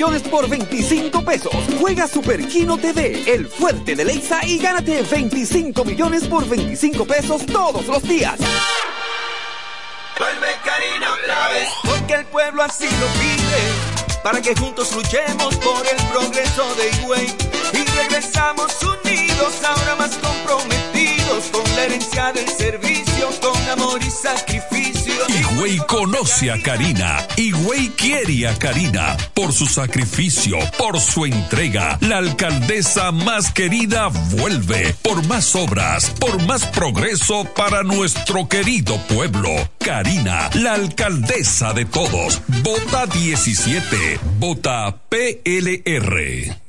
campeones por 25 pesos. Juega Super Kino TV, el fuerte de Lexa y gánate 25 millones por 25 pesos todos los días. Vuelve Karina otra vez, porque el pueblo así lo pide, para que juntos luchemos por el progreso de Higüey. Y regresamos unidos, ahora más comprometidos con la herencia del servicio, con amor y sacrificio Higüey conoce a Karina. Higüey quiere a Karina por su sacrificio, por su entrega. La alcaldesa más querida vuelve por más obras, por más progreso para nuestro querido pueblo. Karina, la alcaldesa de todos. Vota 17. Vota PLR.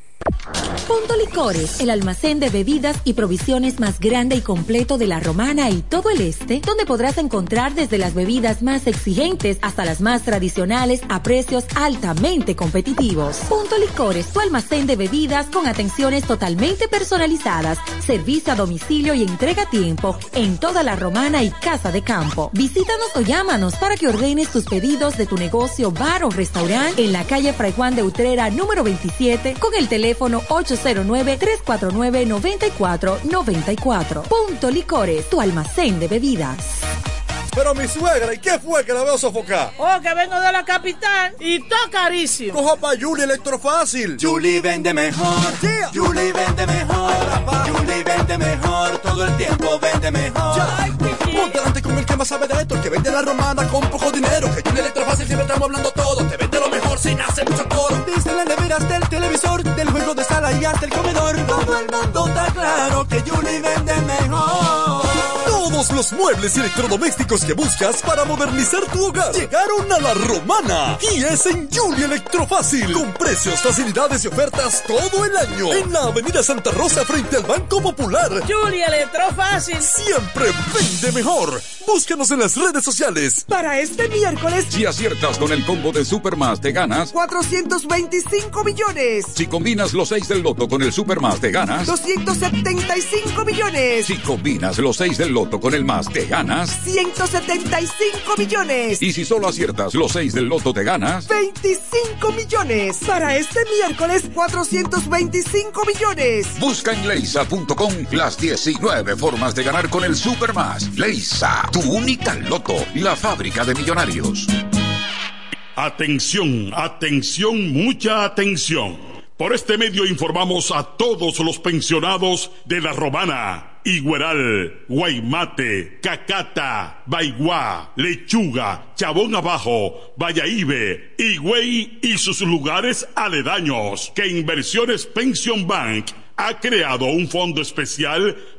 Punto Licores, el almacén de bebidas y provisiones más grande y completo de la Romana y todo el este, donde podrás encontrar desde las bebidas más exigentes hasta las más tradicionales a precios altamente competitivos. Punto Licores, tu almacén de bebidas con atenciones totalmente personalizadas, servicio a domicilio y entrega a tiempo en toda la Romana y Casa de Campo. Visítanos o llámanos para que ordenes tus pedidos de tu negocio, bar o restaurante en la calle Fray Juan de Utrera número 27 con el teléfono 809-349-9494. Punto Licores, tu almacén de bebidas. Pero mi suegra, ¿y qué fue que la veo sofocar? Oh, que vengo de la capital y todo carísimo. Coja pa' Julie Electrofácil. Julie vende mejor. Yeah. Julie vende mejor. Julie vende mejor. Todo el tiempo vende mejor. Ponte delante con el que más sabe de esto, el que vende la romana con poco dinero. Que Julie Electrofácil siempre estamos hablando todo. Te vende lo mejor sin hacer mucho coro. Dice las neveras del televisor, del juego de sala y hasta el comedor. Todo el mundo está claro que Julie vende mejor. Todos los muebles y electrodomésticos que buscas para modernizar tu hogar llegaron a la romana. Y es en Julie Electrofácil. Con precios, facilidades y ofertas todo el año. En la Avenida Santa Rosa frente al Banco Popular. Julie Electrofácil. Siempre vende mejor. Búscanos en las redes sociales. Para este miércoles. Si aciertas con el combo de Supermas, te ganas 425 millones. Si combinas los 6 del loto con el Supermas, te ganas 275 millones. Si combinas los 6 del loto con el más, te ganas 175 millones. Y si solo aciertas los 6 del loto, te ganas 25 millones. Para este miércoles, 425 millones. Busca en leisa.com las 19 formas de ganar con el Supermas. Leisa, tu única loto, la fábrica de millonarios. Atención, atención, mucha atención. Por este medio informamos a todos los pensionados de la Romana, Igueral, Guaymate, Cacata, Baigua, Lechuga, Chabón Abajo, Vallaíbe, Higüey y sus lugares aledaños que Inversiones Pension Bank ha creado un fondo especial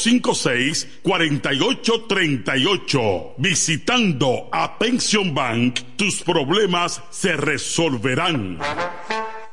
809-556-4838. Visitando a Pension Bank, tus problemas se resolverán.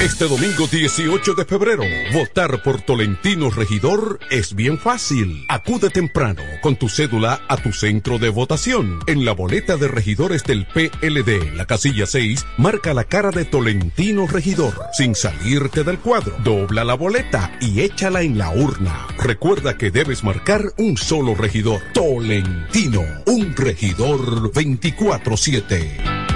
Este domingo 18 de febrero, votar por Tolentino Regidor es bien fácil. Acude temprano con tu cédula a tu centro de votación. En la boleta de regidores del PLD, la casilla 6, marca la cara de Tolentino Regidor sin salirte del cuadro. Dobla la boleta y échala en la urna. Recuerda que debes marcar un solo regidor. Tolentino, un regidor 24-7.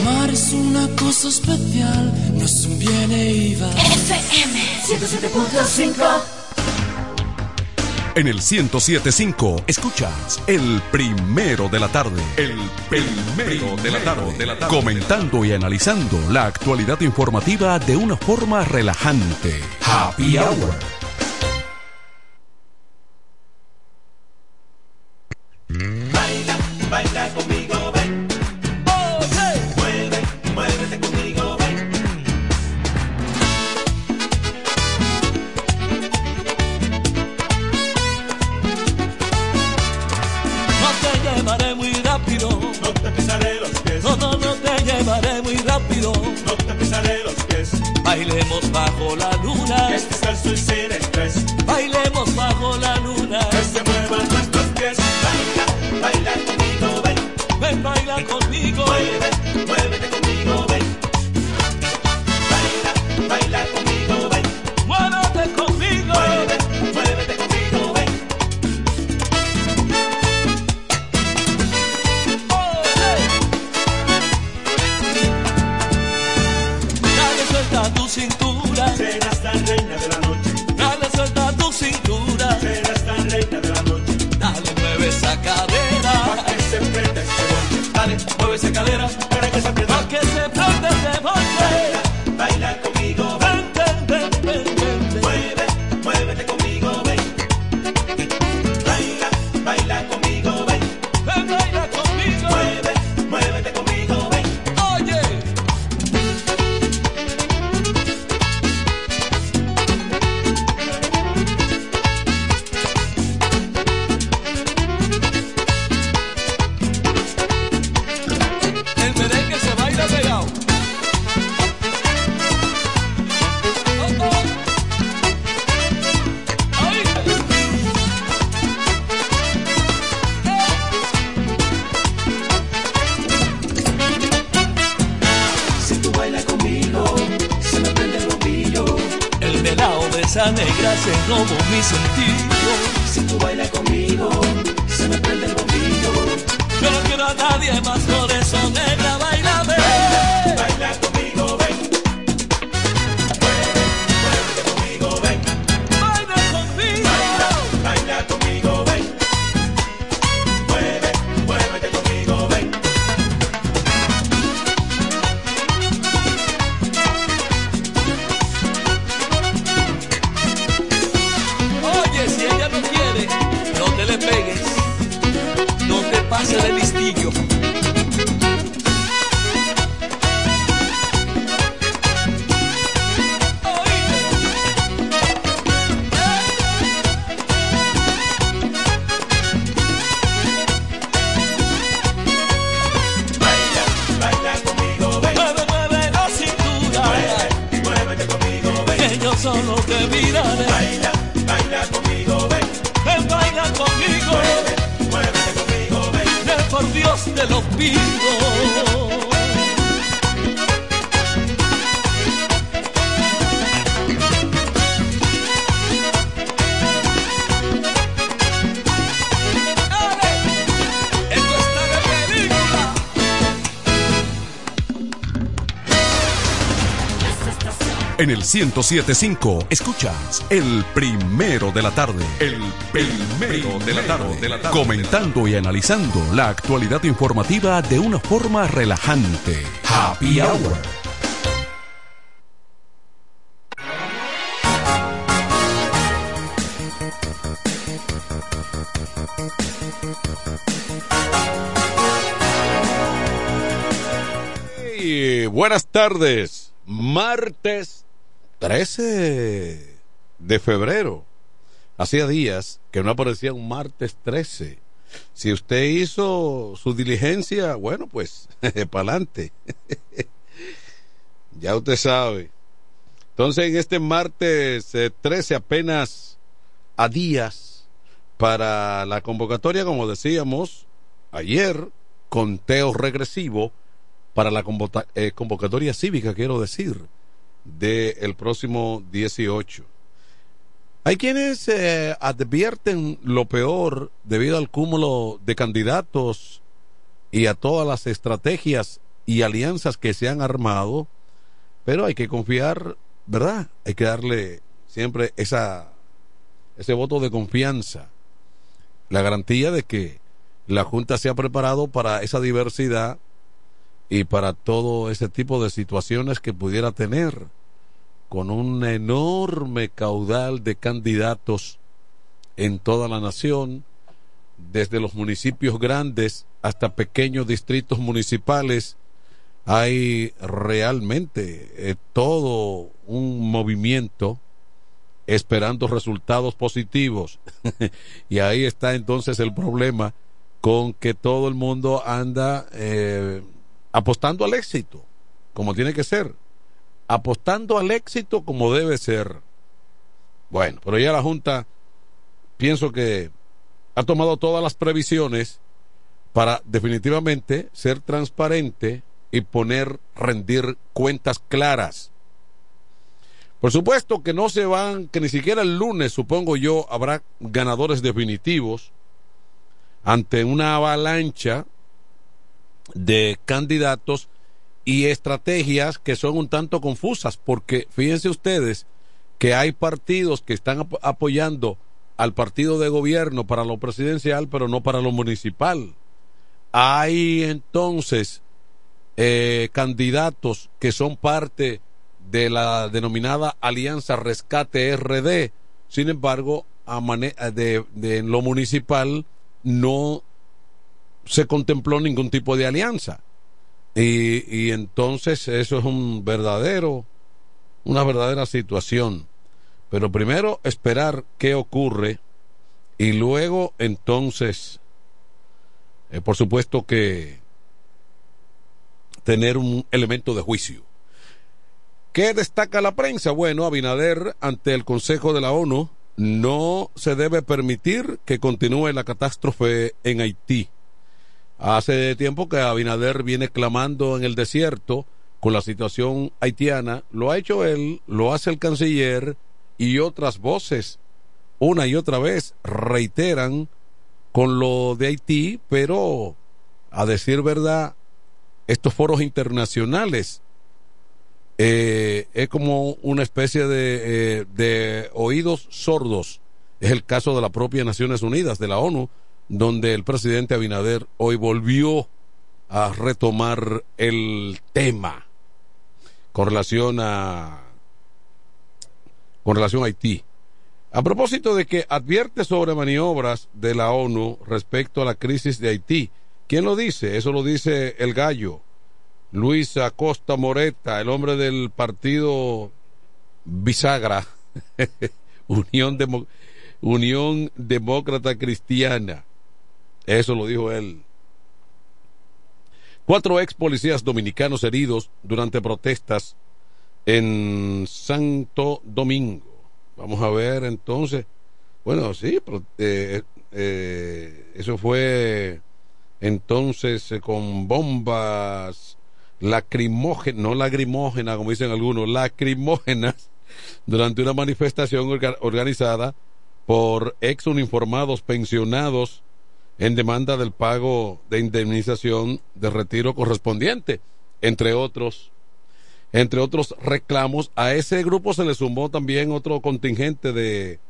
Amar es una cosa especial, no es un bien e iba. FM 107.5 En el 1075 escuchas el primero de la tarde. El primero de la tarde. De la tarde. Comentando y analizando la actualidad informativa de una forma relajante. Happy Hour. Si tú bailas conmigo, se me prende el bombillo. Yo no quiero a nadie más, por eso negra, 1075 escuchas el primero de la tarde. El primero de la tarde. Comentando y analizando la actualidad informativa de una forma relajante. Happy Hour. Buenas tardes. Martes 13 de febrero. Hacía días que no aparecía un martes 13. Si usted hizo su diligencia, bueno, pues, para adelante. ya usted sabe. Entonces, en este martes eh, 13, apenas a días para la convocatoria, como decíamos ayer, conteo regresivo para la eh, convocatoria cívica, quiero decir, del próximo 18. Hay quienes eh, advierten lo peor debido al cúmulo de candidatos y a todas las estrategias y alianzas que se han armado, pero hay que confiar, ¿verdad? Hay que darle siempre esa ese voto de confianza, la garantía de que la Junta se ha preparado para esa diversidad y para todo ese tipo de situaciones que pudiera tener con un enorme caudal de candidatos en toda la nación, desde los municipios grandes hasta pequeños distritos municipales, hay realmente eh, todo un movimiento esperando resultados positivos. y ahí está entonces el problema con que todo el mundo anda eh, apostando al éxito, como tiene que ser. Apostando al éxito como debe ser. Bueno, pero ya la Junta pienso que ha tomado todas las previsiones para definitivamente ser transparente y poner, rendir cuentas claras. Por supuesto que no se van, que ni siquiera el lunes, supongo yo, habrá ganadores definitivos ante una avalancha de candidatos y estrategias que son un tanto confusas, porque fíjense ustedes que hay partidos que están ap apoyando al partido de gobierno para lo presidencial, pero no para lo municipal. Hay entonces eh, candidatos que son parte de la denominada Alianza Rescate RD. Sin embargo, a de, de, en lo municipal no se contempló ningún tipo de alianza. Y, y, entonces eso es un verdadero, una verdadera situación. Pero primero esperar qué ocurre y luego entonces, eh, por supuesto que tener un elemento de juicio. ¿Qué destaca la prensa? Bueno, Abinader ante el Consejo de la ONU no se debe permitir que continúe la catástrofe en Haití. Hace tiempo que Abinader viene clamando en el desierto con la situación haitiana. Lo ha hecho él, lo hace el canciller y otras voces una y otra vez reiteran con lo de Haití, pero a decir verdad, estos foros internacionales eh, es como una especie de, eh, de oídos sordos. Es el caso de la propia Naciones Unidas, de la ONU, donde el presidente Abinader hoy volvió a retomar el tema con relación a con relación a Haití. A propósito de que advierte sobre maniobras de la ONU respecto a la crisis de Haití. ¿Quién lo dice? Eso lo dice el gallo. Luis Acosta Moreta, el hombre del partido Bisagra, Unión, Unión Demócrata Cristiana. Eso lo dijo él. Cuatro ex policías dominicanos heridos durante protestas en Santo Domingo. Vamos a ver entonces. Bueno, sí, eh, eh, eso fue entonces eh, con bombas lacrimógenas, no lacrimógenas como dicen algunos, lacrimógenas, durante una manifestación organizada por ex uniformados pensionados en demanda del pago de indemnización de retiro correspondiente, entre otros entre otros reclamos. A ese grupo se le sumó también otro contingente de,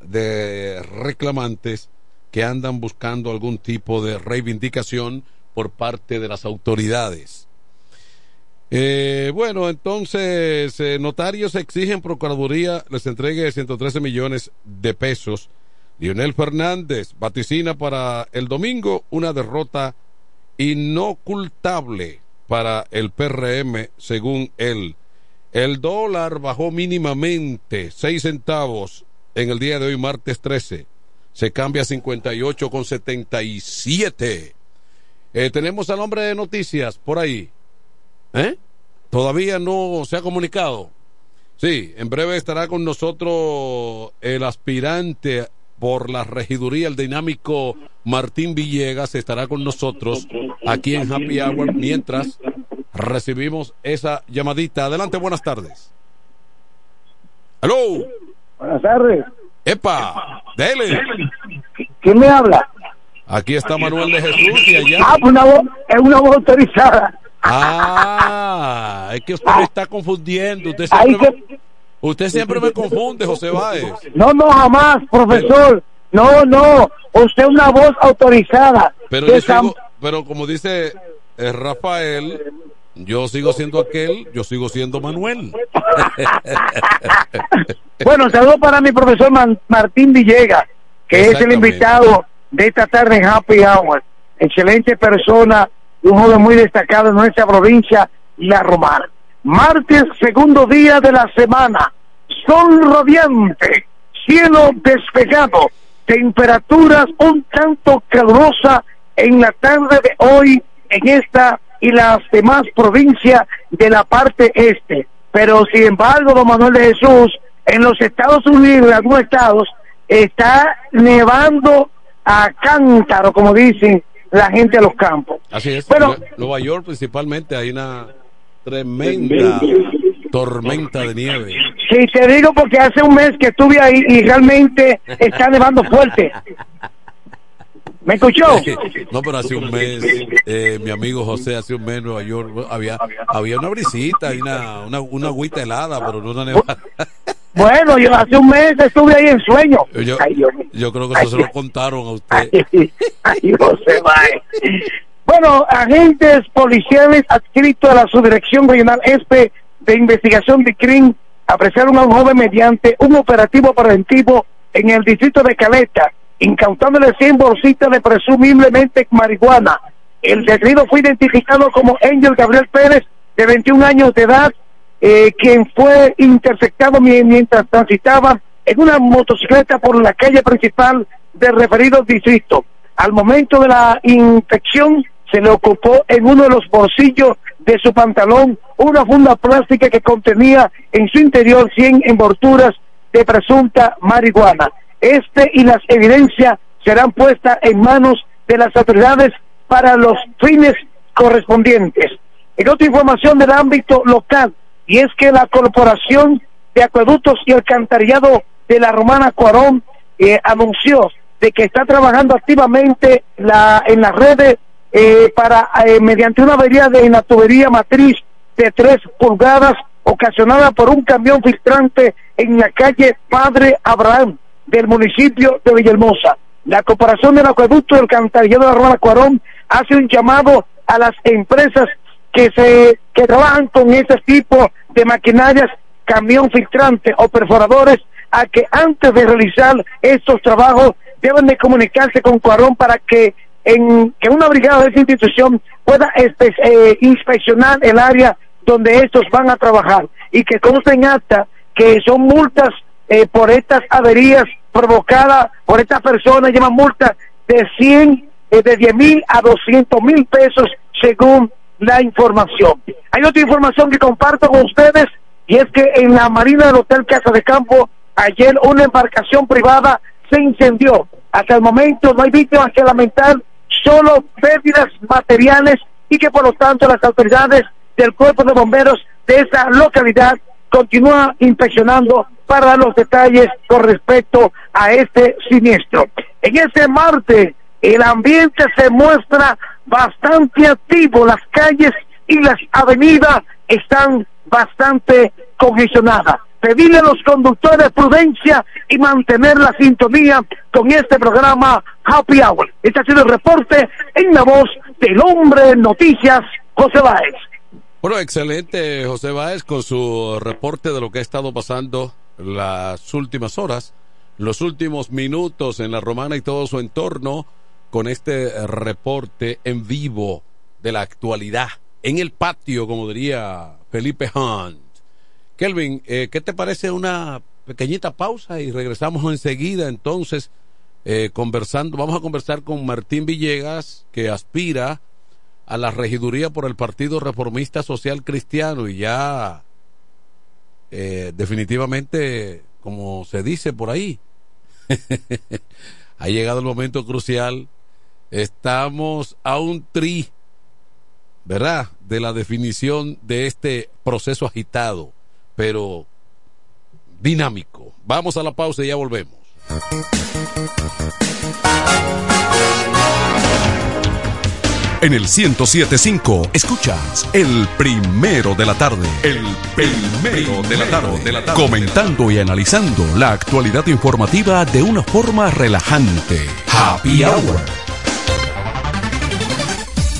de reclamantes que andan buscando algún tipo de reivindicación por parte de las autoridades. Eh, bueno, entonces, eh, notarios exigen Procuraduría les entregue 113 millones de pesos. Lionel Fernández vaticina para el domingo una derrota inocultable para el PRM, según él. El dólar bajó mínimamente 6 centavos en el día de hoy, martes 13. Se cambia a 58,77. Eh, tenemos al hombre de noticias por ahí. ¿Eh? Todavía no se ha comunicado. Sí, en breve estará con nosotros el aspirante por la regiduría, el dinámico Martín Villegas estará con nosotros aquí en Happy Hour mientras recibimos esa llamadita. Adelante, buenas tardes. Aló. Buenas tardes. Epa, dele. ¿Quién me habla? Aquí está Manuel de Jesús y allá. Ah, pues una voz, es una voz autorizada. Ah, es que usted me está confundiendo. Usted siempre, me, usted siempre me confunde, José Báez. No, no, jamás, profesor. No, no. Usted es una voz autorizada. Pero, pero como dice eh, Rafael, yo sigo siendo aquel, yo sigo siendo Manuel. bueno, saludo para mi profesor Martín Villegas, que es el invitado de esta tarde en Happy Hour. Excelente persona, un joven muy destacado en nuestra provincia, La Romana. Martes, segundo día de la semana. Sol radiante, cielo despejado, temperaturas un tanto calurosa en la tarde de hoy en esta y las demás provincias de la parte este. Pero sin embargo, don Manuel de Jesús, en los Estados Unidos, en algunos estados, está nevando a cántaro, como dicen la gente de los campos. Así es. Bueno, Nueva York principalmente hay una tremenda tormenta de nieve. Sí, te digo porque hace un mes que estuve ahí y realmente está nevando fuerte. ¿Me escuchó? no, pero hace un mes, eh, mi amigo José, hace un mes en Nueva York, había, había una brisita y una, una, una agüita helada, pero no una nevada. Bueno, yo hace un mes estuve ahí en sueño. Yo, yo creo que eso se lo contaron a usted. Ay, José, Bueno, agentes policiales adscritos a la Subdirección Regional ESPE de Investigación de CRIM apresaron a un joven mediante un operativo preventivo en el distrito de Caleta incautándole 100 bolsitas de presumiblemente marihuana. El detenido fue identificado como Angel Gabriel Pérez, de 21 años de edad, eh, quien fue interceptado mientras transitaba en una motocicleta por la calle principal del referido distrito. Al momento de la infección, se le ocupó en uno de los bolsillos de su pantalón una funda plástica que contenía en su interior 100 envolturas de presunta marihuana. Este y las evidencias serán puestas en manos de las autoridades para los fines correspondientes. En otra información del ámbito local, y es que la corporación de Acueductos y Alcantarillado de la Romana Cuarón eh, anunció de que está trabajando activamente la, en las redes eh, para, eh, mediante una avería de la tubería matriz de 3 pulgadas ocasionada por un camión filtrante en la calle Padre Abraham del municipio de Villahermosa. La Corporación del Acueducto del Alcantarillado de la Romana Cuarón hace un llamado a las empresas que se que trabajan con este tipo de maquinarias, camión filtrante o perforadores, a que antes de realizar estos trabajos deben de comunicarse con Cuarón para que en que una brigada de esa institución pueda eh, inspeccionar el área donde estos van a trabajar y que conste en acta que son multas eh, por estas averías provocadas por estas personas, llevan multas de 100, eh, de 10 mil a 200 mil pesos según la información. Hay otra información que comparto con ustedes y es que en la marina del Hotel Casa de Campo ayer una embarcación privada se incendió. Hasta el momento no hay víctimas que lamentar, solo pérdidas materiales y que por lo tanto las autoridades del cuerpo de bomberos de esa localidad continúan inspeccionando para dar los detalles con respecto a este siniestro. En ese martes el ambiente se muestra bastante activo, las calles y las avenidas están bastante congestionadas. Pedirle a los conductores prudencia y mantener la sintonía con este programa Happy Hour. Este ha sido el reporte en la voz del hombre noticias, José Báez. Bueno, excelente José Báez con su reporte de lo que ha estado pasando las últimas horas, los últimos minutos en la romana y todo su entorno con este reporte en vivo de la actualidad, en el patio, como diría Felipe Hunt. Kelvin, eh, ¿qué te parece una pequeñita pausa y regresamos enseguida entonces eh, conversando? Vamos a conversar con Martín Villegas, que aspira a la regiduría por el Partido Reformista Social Cristiano y ya eh, definitivamente, como se dice por ahí, ha llegado el momento crucial Estamos a un tri, ¿verdad? De la definición de este proceso agitado, pero dinámico. Vamos a la pausa y ya volvemos. En el 1075 escuchas el primero de la tarde. El primero de la tarde. De la tarde comentando y analizando la actualidad informativa de una forma relajante. Happy Hour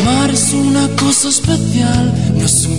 Amar es una cosa especial, no es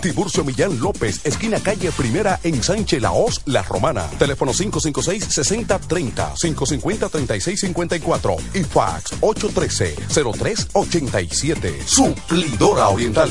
Tiburcio Millán López, esquina calle Primera en Sánchez Laos, La Romana. Teléfono 556-6030, 550-3654 y fax 813-0387. Suplidora Oriental.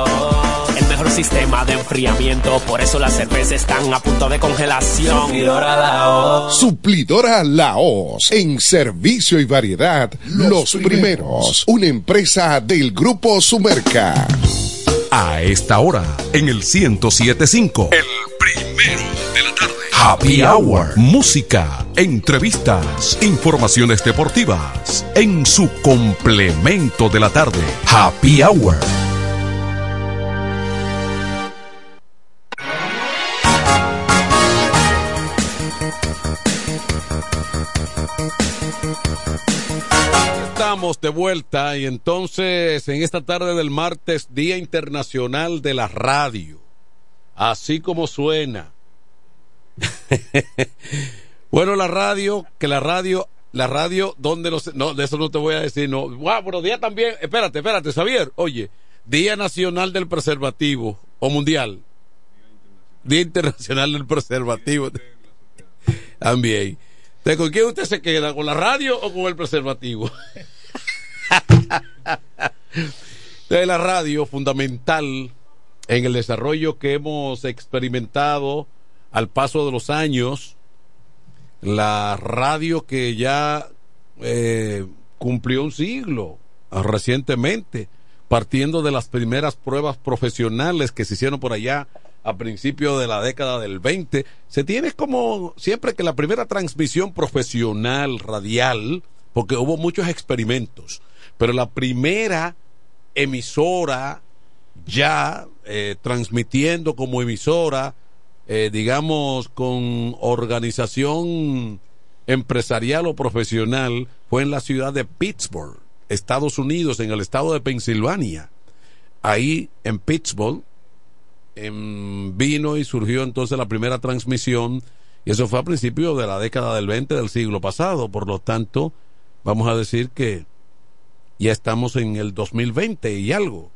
Sistema de enfriamiento, por eso las cervezas están a punto de congelación. Suplidor a la voz. Suplidora Laos. En servicio y variedad, los, primeros. Una empresa del Grupo Sumerca. A esta hora, en el 1075. El primero de la tarde. Happy Hour. Música, entrevistas, informaciones deportivas. En su complemento de la tarde. Happy Hour. Estamos de vuelta y entonces en esta tarde del martes, Día Internacional de la Radio. Así como suena. bueno, la radio, que la radio, la radio, donde los, no, de eso no te voy a decir, no. Wow, pero día también, espérate, espérate, Xavier, oye, Día Nacional del Preservativo, o Mundial. Día Internacional del Preservativo. También. ¿De ¿Con quién usted se queda? ¿Con la radio o con el preservativo? de la radio, fundamental en el desarrollo que hemos experimentado al paso de los años. La radio que ya eh, cumplió un siglo recientemente, partiendo de las primeras pruebas profesionales que se hicieron por allá a principios de la década del 20, se tiene como siempre que la primera transmisión profesional radial, porque hubo muchos experimentos, pero la primera emisora ya eh, transmitiendo como emisora, eh, digamos, con organización empresarial o profesional, fue en la ciudad de Pittsburgh, Estados Unidos, en el estado de Pensilvania. Ahí en Pittsburgh em, vino y surgió entonces la primera transmisión, y eso fue a principios de la década del 20 del siglo pasado, por lo tanto, vamos a decir que Ya estamos en el 2020 y algo.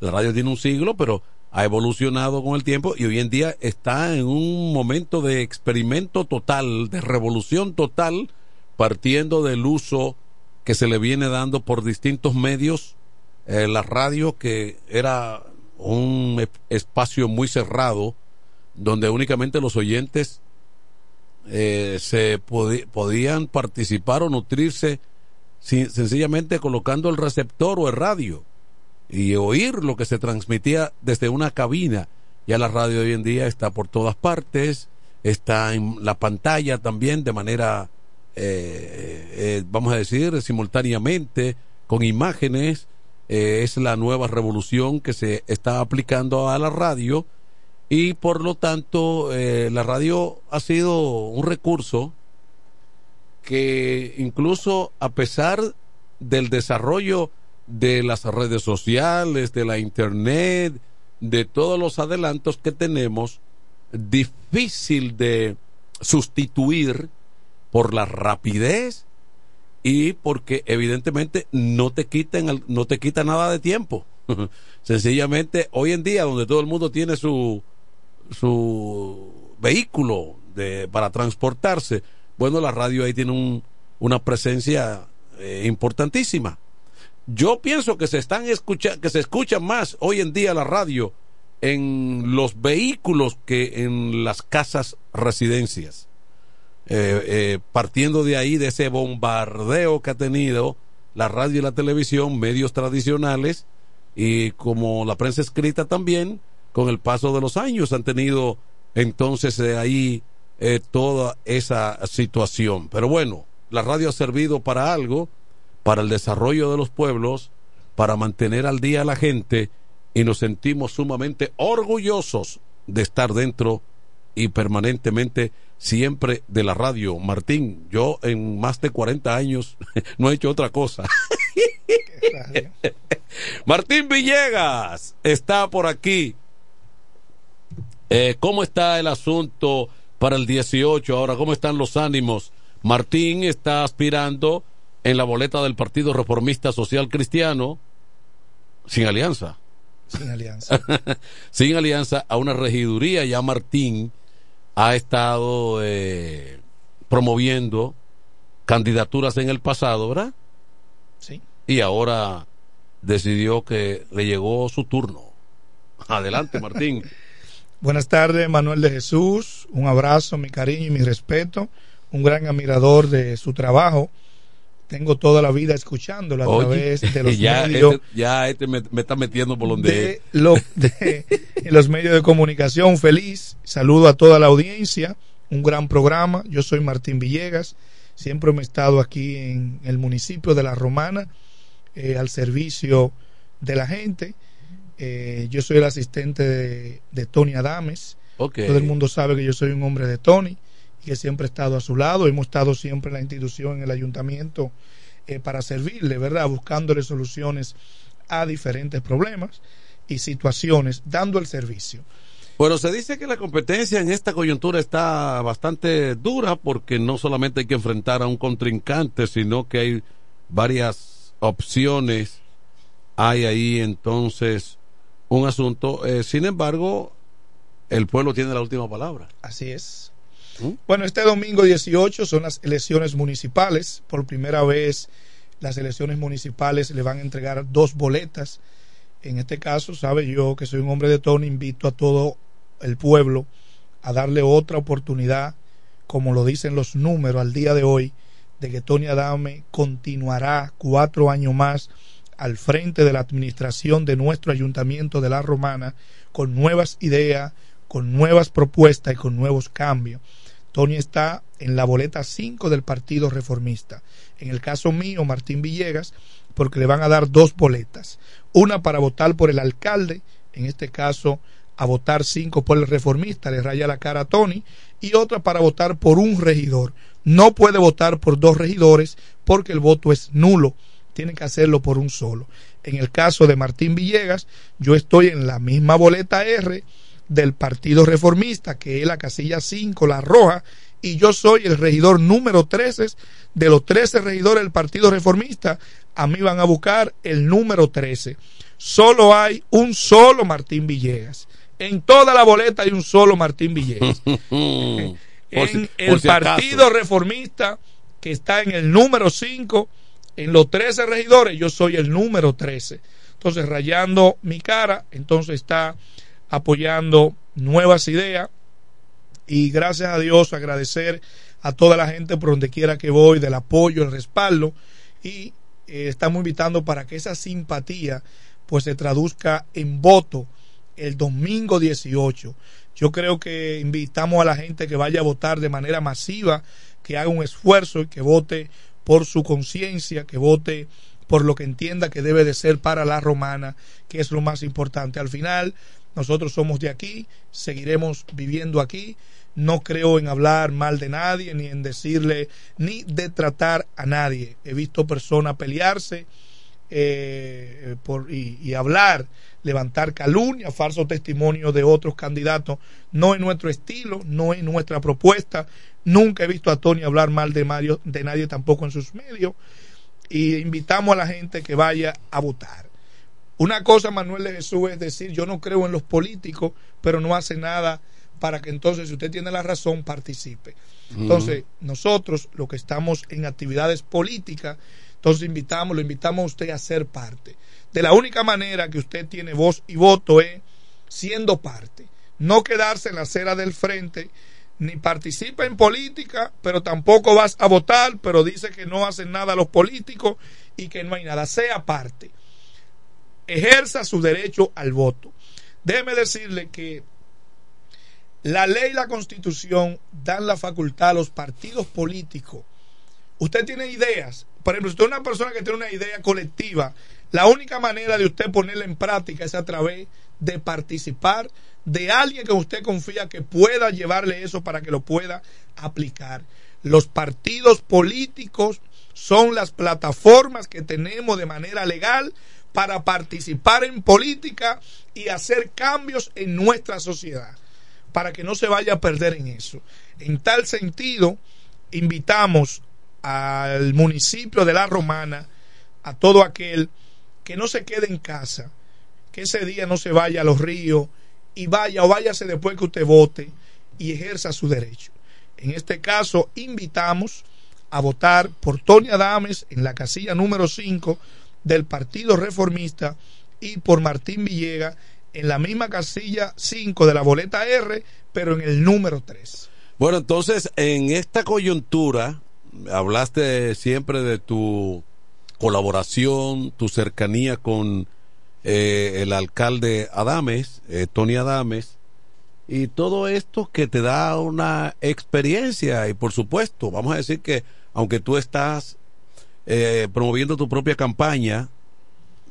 La radio tiene un siglo, pero ha evolucionado con el tiempo y hoy en día está en un momento de experimento total, de revolución total, partiendo del uso que se le viene dando por distintos medios. Eh, la radio que era un espacio muy cerrado, donde únicamente los oyentes eh, se podían participar o nutrirse sencillamente colocando el receptor o el radio y oír lo que se transmitía desde una cabina. Ya la radio hoy en día está por todas partes, está en la pantalla también de manera, eh, eh, vamos a decir, simultáneamente, con imágenes. Eh, es la nueva revolución que se está aplicando a la radio y por lo tanto la radio ha sido un recurso que incluso a pesar del desarrollo de las redes sociales, de la internet, de todos los adelantos que tenemos, difícil de sustituir por la rapidez y porque evidentemente no te quitan no te quita nada de tiempo. Sencillamente hoy en día donde todo el mundo tiene su su vehículo para transportarse, bueno, la radio ahí tiene un, una presencia eh, importantísima. Yo pienso que se están escuchando, que se escucha más hoy en día la radio en los vehículos que en las casas residencias. Eh, eh, partiendo de ahí, de ese bombardeo que ha tenido la radio y la televisión, medios tradicionales, y como la prensa escrita también, con el paso de los años han tenido entonces eh, ahí toda esa situación. Pero bueno, la radio ha servido para algo para el desarrollo de los pueblos, para mantener al día a la gente y nos sentimos sumamente orgullosos de estar dentro y permanentemente siempre de la radio. Martín, yo en más de 40 años no he hecho otra cosa. Martín Villegas está por aquí. Eh, ¿Cómo está el asunto para el 18 ahora? ¿Cómo están los ánimos? Martín está aspirando en la boleta del Partido Reformista Social Cristiano sin alianza. Sin alianza. sin alianza a una regiduría. Ya Martín ha estado eh, promoviendo candidaturas en el pasado, ¿verdad? Sí. Y ahora decidió que le llegó su turno. Adelante, Martín. Buenas tardes, Manuel de Jesús. Un abrazo, mi cariño y mi respeto. Un gran admirador de su trabajo tengo toda la vida escuchándolo a través de los medios. Este, ya este me, está metiendo por donde. De, lo, de los medios de comunicación. Feliz. Saludo a toda la audiencia. Un gran programa. Yo soy Martín Villegas. Siempre me he estado aquí en el municipio de La Romana eh, al servicio de la gente. Eh, yo soy el asistente de, Tony Adames. Todo el mundo sabe que yo soy un hombre de Tony que siempre he estado a su lado, hemos estado siempre en la institución, en el ayuntamiento, eh, para servirle, ¿verdad? Buscándole soluciones a diferentes problemas y situaciones, dando el servicio. Bueno, se dice que la competencia en esta coyuntura está bastante dura porque no solamente hay que enfrentar a un contrincante, sino que hay varias opciones. Hay ahí entonces un asunto. Eh, sin embargo, el pueblo tiene la última palabra. Así es. Bueno, este domingo 18 son las elecciones municipales. Por primera vez las elecciones municipales le van a entregar dos boletas. En este caso, sabe yo que soy un hombre de tono, invito a todo el pueblo a darle otra oportunidad, como lo dicen los números al día de hoy, de que Tony Adame continuará cuatro años más al frente de la administración de nuestro ayuntamiento de La Romana con nuevas ideas, con nuevas propuestas y con nuevos cambios. Tony está en la boleta 5 del Partido Reformista. En el caso mío, Martín Villegas, porque le van a dar dos boletas. Una para votar por el alcalde, en este caso a votar cinco por el reformista, le raya la cara a Tony, y otra para votar por un regidor. No puede votar por dos regidores porque el voto es nulo, tiene que hacerlo por un solo. En el caso de Martín Villegas, yo estoy en la misma boleta R, del Partido Reformista, que es la casilla 5, la roja, y yo soy el regidor número 13 de los 13 regidores del Partido Reformista. A mí van a buscar el número 13. Solo hay un solo Martín Villegas. En toda la boleta hay un solo Martín Villegas. en el Partido Reformista, que está en el número 5, en los 13 regidores, yo soy el número 13. Entonces, rayando mi cara, entonces está apoyando nuevas ideas y gracias a Dios agradecer a toda la gente por donde quiera que voy del apoyo, el respaldo y eh, estamos invitando para que esa simpatía pues se traduzca en voto el domingo 18. Yo creo que invitamos a la gente que vaya a votar de manera masiva, que haga un esfuerzo y que vote por su conciencia, que vote por lo que entienda que debe de ser para la romana, que es lo más importante. Al final, nosotros somos de aquí, seguiremos viviendo aquí. No creo en hablar mal de nadie, ni en decirle, ni de tratar a nadie. He visto personas pelearse eh, y, y, hablar, levantar calumnia, falso testimonio de otros candidatos. No es nuestro estilo, no es nuestra propuesta. Nunca he visto a Tony hablar mal de, Mario, de nadie tampoco en sus medios y invitamos a la gente que vaya a votar. Una cosa, Manuel de Jesús, es decir, yo no creo en los políticos, pero no hace nada para que entonces, si usted tiene la razón, participe. Entonces, nosotros, los que estamos en actividades políticas, entonces invitamos, lo invitamos a usted a ser parte. De la única manera que usted tiene voz y voto es siendo parte. No quedarse en la acera del frente ni participa en política, pero tampoco vas a votar, pero dice que no hacen nada los políticos y que no hay nada. Sea parte. Ejerza su derecho al voto. Déjeme decirle que la ley y la constitución dan la facultad a los partidos políticos. Usted tiene ideas. Por ejemplo, si usted es una persona que tiene una idea colectiva, la única manera de usted ponerla en práctica es a través de participar de alguien que usted confía que pueda llevarle eso para que lo pueda aplicar. Los partidos políticos son las plataformas que tenemos de manera legal para participar en política y hacer cambios en nuestra sociedad, para que no se vaya a perder en eso. En tal sentido, invitamos al municipio de La Romana, a todo aquel que no se quede en casa, que ese día no se vaya a los ríos, y vaya o váyase después que usted vote y ejerza su derecho. En este caso, invitamos a votar por Tony Adames en la casilla número 5 del Partido Reformista y por Martín Villega en la misma casilla 5 de la boleta R, pero en el número 3. Bueno, entonces, en esta coyuntura, hablaste siempre de tu colaboración, tu cercanía con eh, el alcalde Adames, eh, Tony Adames, y todo esto que te da una experiencia y por supuesto, vamos a decir que aunque tú estás eh, promoviendo tu propia campaña,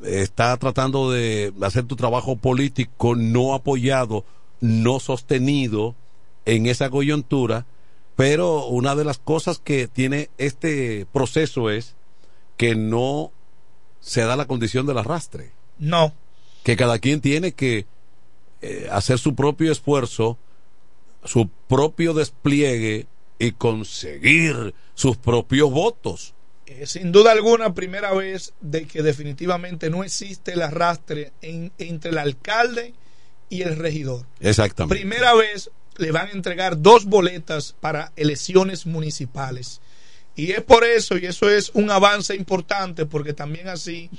está tratando de hacer tu trabajo político no apoyado, no sostenido en esa coyuntura, pero una de las cosas que tiene este proceso es que no se da la condición del arrastre. No. Que cada quien tiene que eh, hacer su propio esfuerzo, su propio despliegue y conseguir sus propios votos. Eh, sin duda alguna, primera vez de que definitivamente no existe el arrastre entre el alcalde y el regidor. Exactamente. Primera vez le van a entregar dos boletas para elecciones municipales. Y es por eso, y eso es un avance importante, porque también así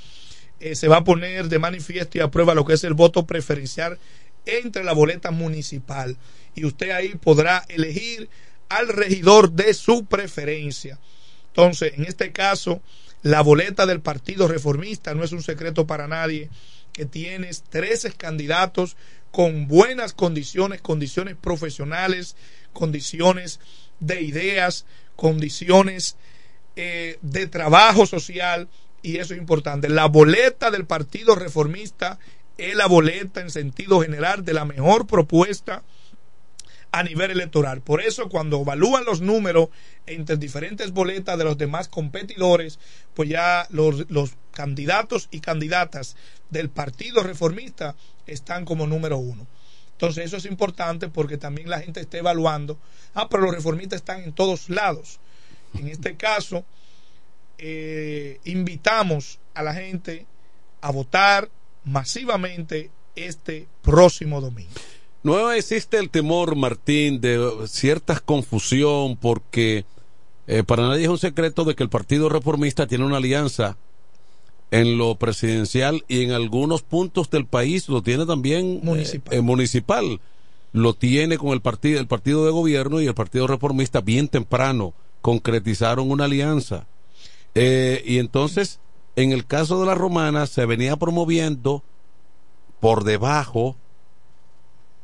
eh, se va a poner de manifiesto y a prueba lo que es el voto preferencial entre la boleta municipal. Y usted ahí podrá elegir al regidor de su preferencia. Entonces, en este caso, la boleta del Partido Reformista no es un secreto para nadie que tienes 13 candidatos con buenas condiciones, condiciones profesionales, condiciones de ideas, condiciones eh, de trabajo social y eso es importante. La boleta del Partido Reformista es la boleta en sentido general de la mejor propuesta a nivel electoral. Por eso cuando evalúan los números entre diferentes boletas de los demás competidores, pues ya los, candidatos y candidatas del Partido Reformista están como número uno. Entonces eso es importante porque también la gente está evaluando, ah, pero los reformistas están en todos lados. En este caso, eh, invitamos a la gente a votar masivamente este próximo domingo. No existe el temor, Martín, de cierta confusión porque eh, para nadie es un secreto de que el Partido Reformista tiene una alianza en lo presidencial y en algunos puntos del país lo tiene también municipal. Eh, municipal. Lo tiene con el partido, el partido de gobierno y el Partido Reformista bien temprano concretizaron una alianza. Eh, y entonces, en el caso de la romana, se venía promoviendo por debajo,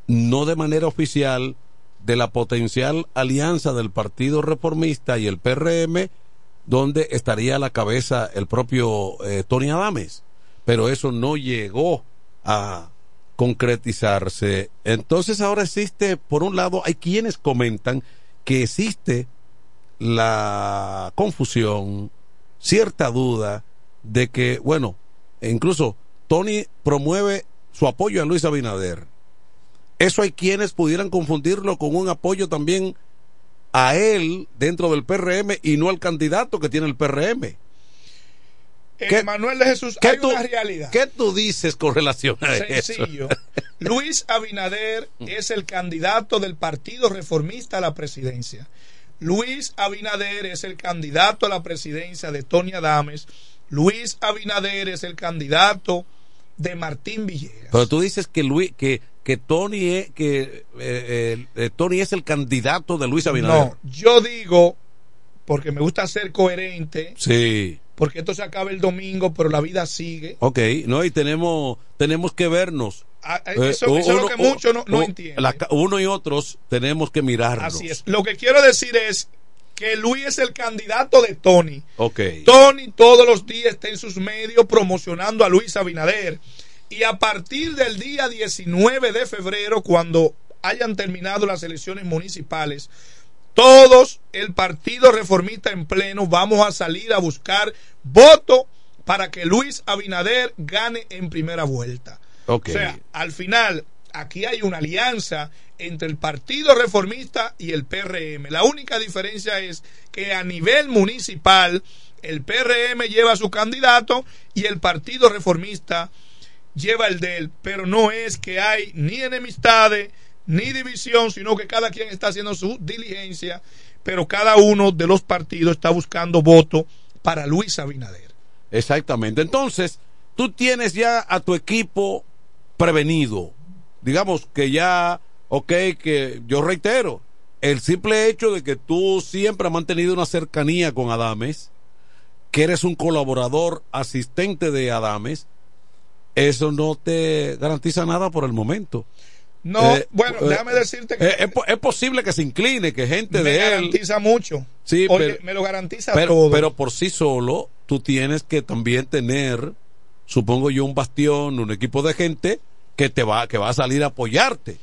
no de manera oficial, de la potencial alianza del Partido Reformista y el PRM, donde estaría a la cabeza el propio eh, Tony Adames. Pero eso no llegó a concretizarse. Entonces ahora existe, por un lado, hay quienes comentan que existe la confusión, cierta duda de que, bueno, e incluso Tony promueve su apoyo a Luis Abinader. Eso hay quienes pudieran confundirlo con un apoyo también a él dentro del PRM y no al candidato que tiene el PRM. ¿Qué, Manuel de Jesús, hay una realidad. ¿Qué tú dices con relación a Sencillo. eso? Luis Abinader es el candidato del Partido Reformista a la presidencia. Luis Abinader es el candidato a la presidencia de Tony Adames. Luis Abinader es el candidato de Martín Villegas. Pero tú dices que Luis, que, que Tony es, que eh, eh, Tony es el candidato de Luis Abinader. No, yo digo porque me gusta ser coherente. Sí. Porque esto se acaba el domingo, pero la vida sigue. Ok, no, y tenemos, tenemos que vernos. Ah, eso, eso es lo que muchos no, no entienden. La, uno y otros tenemos que mirarnos. Así es. Lo que quiero decir es que Luis es el candidato de Tony. Tony todos los días está en sus medios promocionando a Luis Abinader. Y a partir del día 19 de febrero, cuando hayan terminado las elecciones municipales, todos el Partido Reformista en pleno vamos a salir a buscar voto para que Luis Abinader gane en primera vuelta. Okay. O sea, al final, aquí hay una alianza entre el Partido Reformista y el PRM. La única diferencia es que a nivel municipal el PRM lleva su candidato y el Partido Reformista lleva el de él, pero no es que hay ni enemistades ni división, sino que cada quien está haciendo su diligencia, pero cada uno de los partidos está buscando voto para Luis Abinader. Exactamente. Entonces, tú tienes ya a tu equipo prevenido. Digamos que ya, ok, que yo reitero, el simple hecho de que tú siempre has mantenido una cercanía con Adames, que eres un colaborador asistente de Adames, eso no te garantiza nada por el momento. No, eh, bueno, eh, déjame decirte que eh, es, es, posible que se incline, que gente me de él garantiza mucho. Sí, Oye, pero, me lo garantiza pero, todo. pero por sí solo tú tienes que también tener, supongo yo, un bastión, un equipo de gente que te va, que va a salir a apoyarte.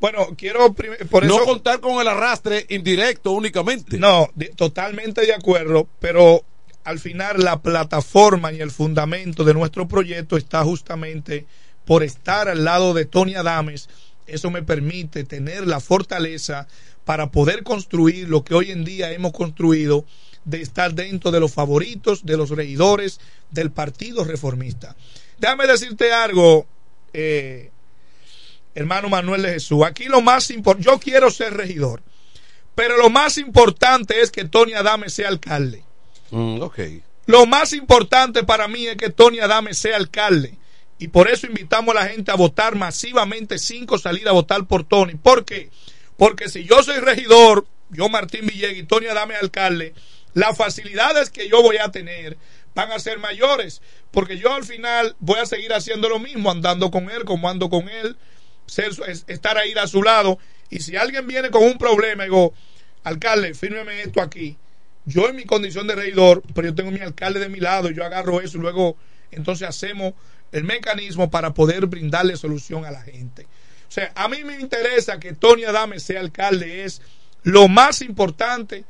Bueno, quiero por eso no contar con el arrastre indirecto únicamente. No, de, totalmente de acuerdo, pero al final la plataforma y el fundamento de nuestro proyecto está justamente por estar al lado de Tony Adames. Eso me permite tener la fortaleza para poder construir lo que hoy en día hemos construido de estar dentro de los favoritos de los regidores del Partido Reformista. Déjame decirte algo, eh, hermano Manuel de Jesús. Aquí lo más importante, yo quiero ser regidor, pero lo más importante es que Tony Adame sea alcalde. Mm, okay. Lo más importante para mí es que Tony Adame sea alcalde. Y por eso invitamos a la gente a votar masivamente, cinco salir a votar por Tony. ¿Por qué? Porque si yo soy regidor, yo Martín Villegas y Tony Adame alcalde, las facilidades que yo voy a tener van a ser mayores. Porque yo al final voy a seguir haciendo lo mismo, andando con él, como ando con él, ser, estar ahí a su lado. Y si alguien viene con un problema, digo, alcalde, fírmeme esto aquí. Yo en mi condición de regidor, pero yo tengo mi alcalde de mi lado, yo agarro eso y luego entonces hacemos el mecanismo para poder brindarle solución a la gente. O sea, a mí me interesa que Tony Adame sea alcalde, es lo más importante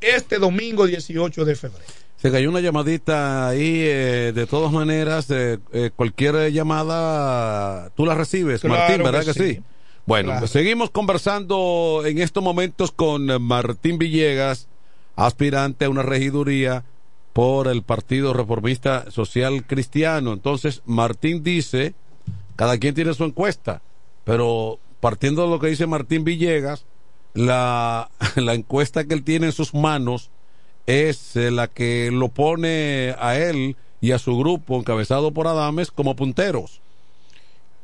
este domingo 18 de febrero. Se cayó una llamadita ahí, eh, de todas maneras, eh, eh, cualquier llamada tú la recibes, claro Martín, ¿verdad que sí? sí. Bueno, Claro. seguimos conversando en estos momentos con Martín Villegas, aspirante a una regiduría por el Partido Reformista Social Cristiano. Entonces, Martín dice, cada quien tiene su encuesta, pero partiendo de lo que dice Martín Villegas, la, la encuesta que él tiene en sus manos es eh, la que lo pone a él y a su grupo, encabezado por Adames, como punteros.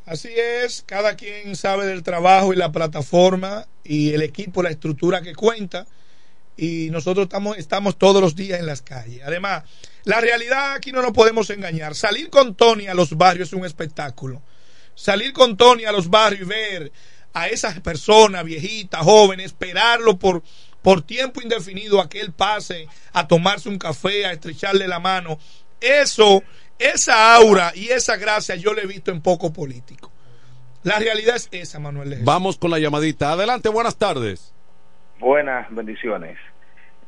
Así es, cada quien sabe del trabajo y la plataforma y el equipo, la estructura que cuenta. Y nosotros estamos, estamos todos los días en las calles. Además, la realidad aquí no nos podemos engañar. Salir con Tony a los barrios es un espectáculo. Salir con Tony a los barrios y ver a esas personas viejitas, jóvenes, esperarlo por, por tiempo indefinido a que él pase a tomarse un café, a estrecharle la mano. Eso, esa aura y esa gracia yo le he visto en poco político. La realidad es esa, Manuel. Jesús. Vamos con la llamadita. Adelante, buenas tardes. Buenas bendiciones.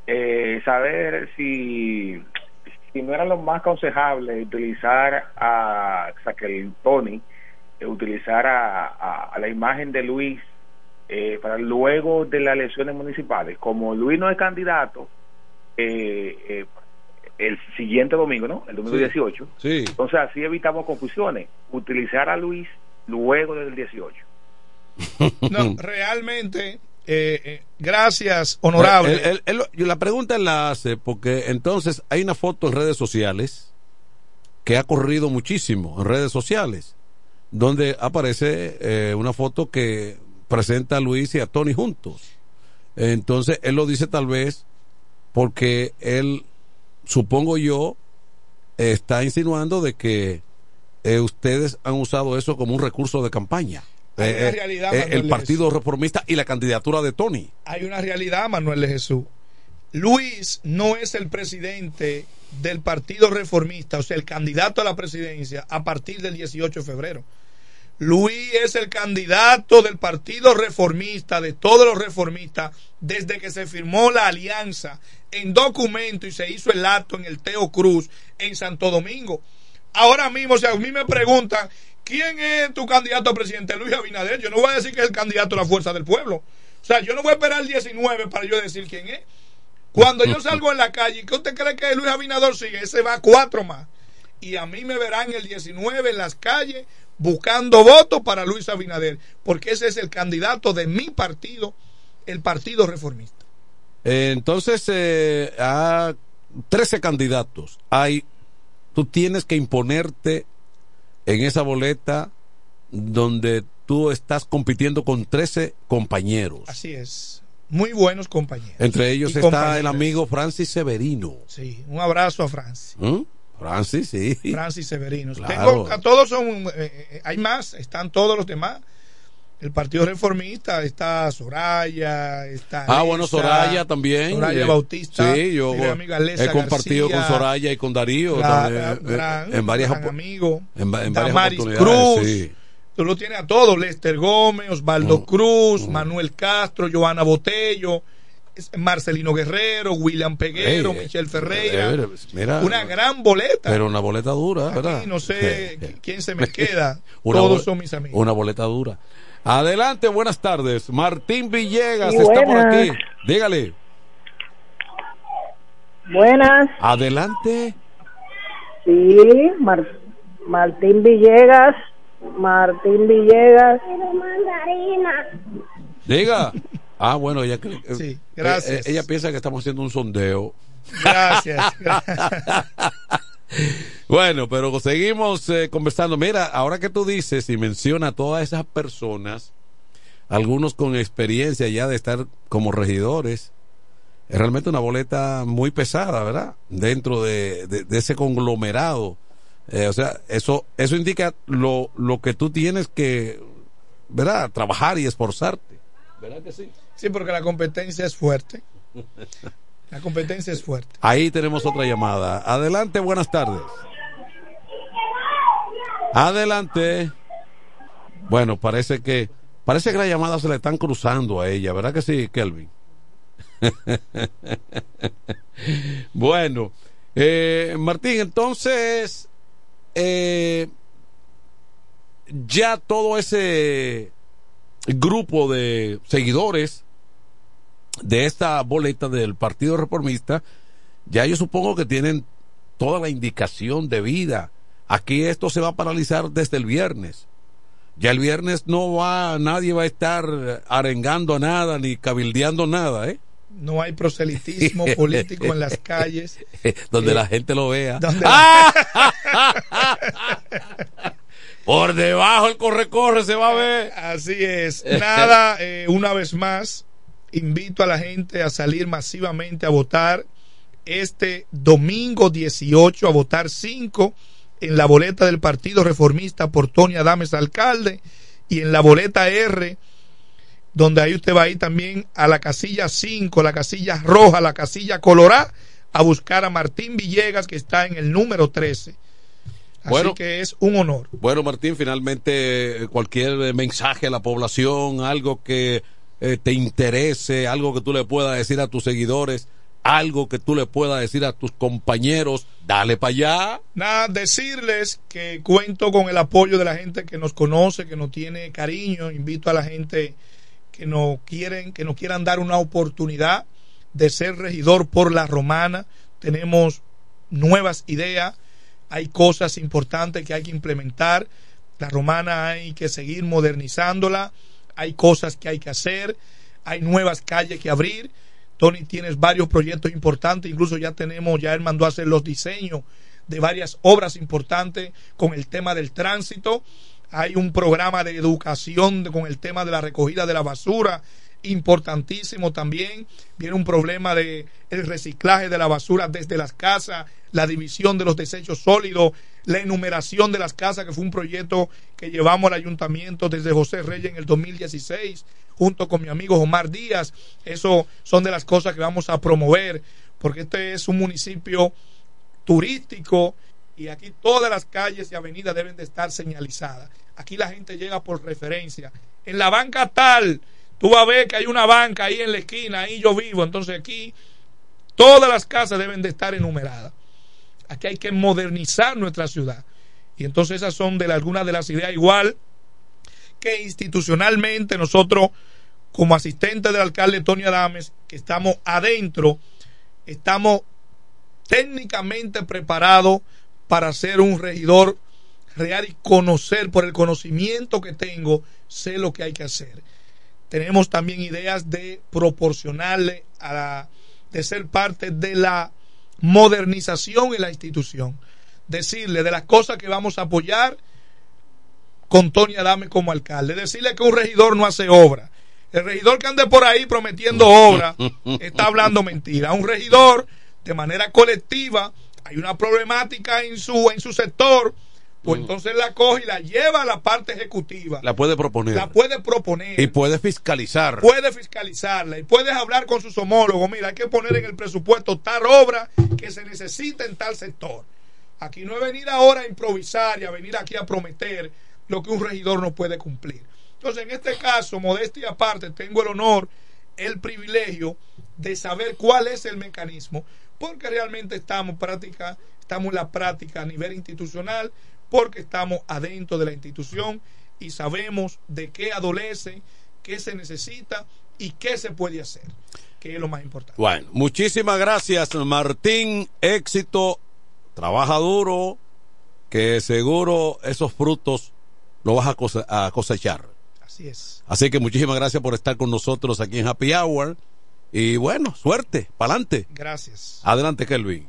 Eh, saber si, si no era lo más aconsejable utilizar a, o sea, que el Tony utilizar a, a- a la imagen de Luis eh, para luego de las elecciones municipales. Como Luis no es candidato, eh, eh, el siguiente domingo, ¿no? El domingo Sí. 18. Sí. Entonces así evitamos confusiones. Utilizar a Luis luego del 18. No, realmente, eh, eh, gracias, honorable. La pregunta la hace porque entonces hay una foto en redes sociales que ha corrido muchísimo en redes sociales, donde aparece eh, una foto que presenta a Luis y a Tony juntos. Entonces él lo dice tal vez porque él, supongo yo, está insinuando de que eh, ustedes han usado eso como un recurso de campaña. Hay una Eh, eh, realidad, eh, el Partido Reformista y la candidatura de Tony. hay una realidad, Manuel de Jesús. Luis no es el presidente del Partido Reformista, o sea, el candidato a la presidencia a partir del 18 de febrero. Luis es el candidato del Partido Reformista, de todos los reformistas, desde que se firmó la alianza en documento y se hizo el acto en el Teo Cruz en Santo Domingo. Ahora mismo, si a mí me preguntan, ¿quién es tu candidato a presidente? Luis Abinader. Yo no voy a decir que es el candidato a la fuerza del pueblo. O sea, yo no voy a esperar el 19 para yo decir quién es. Cuando yo salgo en la calle, ¿qué usted cree que Luis Abinader sigue? Ese va cuatro más. Y a mí me verán el 19 en las calles buscando votos para Luis Abinader, porque ese es el candidato de mi partido, el Partido Reformista. Entonces, eh, a 13 candidatos. Hay, tú tienes que imponerte en esa boleta donde tú estás compitiendo con 13 compañeros. Así es. Muy buenos compañeros. Entre ellos está el amigo Francis Severino. Sí, un abrazo a Francis. ¿Mm? Francis, sí. Francis Severino. Claro. Tengo, a todos son, eh, eh, hay más, están todos los demás. El Partido Reformista está Soraya, está. Ah, bueno, Soraya también. Soraya Eh, Bautista. Sí, yo amiga he compartido García, con Soraya y con Darío la- también, la- eh, gran- en varias gran amigo. en, en varias. Cruz. sí. Tú lo tienes a todos: Lester Gómez, Mm. Osvaldo Cruz, Manuel Castro, Joana Botello, Marcelino Guerrero, William Peguero, Ey, Michelle Ferreira. eh, mira, una gran boleta. Pero una boleta dura, no sé quién se me queda. Una Todos son mis amigos. Una boleta dura. Adelante, buenas tardes. Martín Villegas Sí, está por aquí. Dígale. Buenas, Adelante. sí, Mar- Martín Villegas, Martín Villegas. Diga. Ah, bueno, ella eh, gracias. eh, ella piensa que estamos haciendo un sondeo. Gracias. Bueno, pero seguimos eh, conversando. Mira, ahora que tú dices y menciona a todas esas personas, algunos con experiencia ya de estar como regidores, es realmente una boleta muy pesada, ¿verdad? Dentro de, de- de ese conglomerado. Eh, o sea, eso, eso indica lo, lo que tú tienes que, ¿verdad? Trabajar y esforzarte. ¿Verdad que sí? Sí, porque la competencia es fuerte. La competencia es fuerte. Ahí tenemos otra llamada. Adelante, buenas tardes. Adelante. Bueno, parece que parece que las llamadas se le están cruzando a ella, ¿verdad que sí, Kelvin? bueno, eh, Martín, entonces eh, ya todo ese grupo de seguidores de esta boleta del Partido Reformista, ya yo supongo que tienen toda la indicación de vida. Aquí esto se va a paralizar desde el viernes. Ya el viernes no va, nadie va a estar arengando nada ni cabildeando nada, ¿eh? No hay proselitismo político en las calles. Donde Eh, la gente lo vea. donde Por debajo el corre-corre se va a ver. Así es. Nada, eh, una vez más, invito a la gente a salir masivamente a votar este domingo 18, a votar 5 en la boleta del Partido Reformista por Tony Adames Alcalde y en la boleta R, donde ahí usted va a ir también a la casilla 5, la casilla roja, la casilla colorada, a buscar a Martín Villegas, que está en el número 13. Así Bueno. que es un honor. Bueno, Martín, finalmente eh, cualquier eh, mensaje a la población, algo que eh, te interese, algo que tú le puedas decir a tus seguidores, algo que tú le puedas decir a tus compañeros, dale para allá. Nada, decirles que cuento con el apoyo de la gente que nos conoce, que nos tiene cariño. Invito a la gente que nos quieren, que nos quieran dar una oportunidad de ser regidor por la romana. Tenemos nuevas ideas, hay cosas importantes que hay que implementar. La romana hay que seguir modernizándola, hay cosas que hay que hacer, hay nuevas calles que abrir. Tony, tienes varios proyectos importantes, incluso ya tenemos, ya él mandó a hacer los diseños de varias obras importantes con el tema del tránsito. Hay un programa de educación con el tema de la recogida de la basura importantísimo también. Viene un problema de el reciclaje de la basura desde las casas, la división de los desechos sólidos, la enumeración de las casas, que fue un proyecto que llevamos al ayuntamiento desde José Reyes en el 2016, junto con mi amigo Omar Díaz. Eso son de las cosas que vamos a promover, porque este es un municipio turístico y aquí todas las calles y avenidas deben de estar señalizadas. Aquí la gente llega por referencia. En la banca tal, tú vas a ver que hay una banca ahí en la esquina, ahí yo vivo, entonces aquí todas las casas deben de estar enumeradas. Aquí hay que modernizar nuestra ciudad. Y entonces esas son de algunas de las ideas igual que institucionalmente nosotros como asistente del alcalde Tony Adames, que estamos adentro, estamos técnicamente preparados para ser un regidor real y conocer por el conocimiento que tengo, sé lo que hay que hacer. Tenemos también ideas de proporcionarle a la, de ser parte de la modernización en la institución. Decirle de las cosas que vamos a apoyar con Tony Adame como alcalde. Decirle que un regidor no hace obra. El regidor que ande por ahí prometiendo obra está hablando mentira. Un regidor, de manera colectiva, hay una problemática en su, en su sector, pues entonces la coge y la lleva a la parte ejecutiva. La puede proponer. La puede proponer y puede fiscalizar. puede fiscalizarla y puedes hablar con sus homólogos. Mira, hay que poner en el presupuesto tal obra que se necesita en tal sector. Aquí no es venir ahora a improvisar y a venir aquí a prometer lo que un regidor no puede cumplir. Entonces, en este caso, modestia aparte, tengo el honor, el privilegio de saber cuál es el mecanismo, porque realmente estamos práctica, estamos en la práctica a nivel institucional, porque estamos adentro de la institución y sabemos de qué adolece, qué se necesita y qué se puede hacer, que es lo más importante. Bueno, muchísimas gracias, Martín. Éxito, trabaja duro, que seguro esos frutos los vas a cosechar. Así es. Así que muchísimas gracias por estar con nosotros aquí en Happy Hour. Y bueno, suerte, pa'lante. Gracias. Adelante, Kelvin.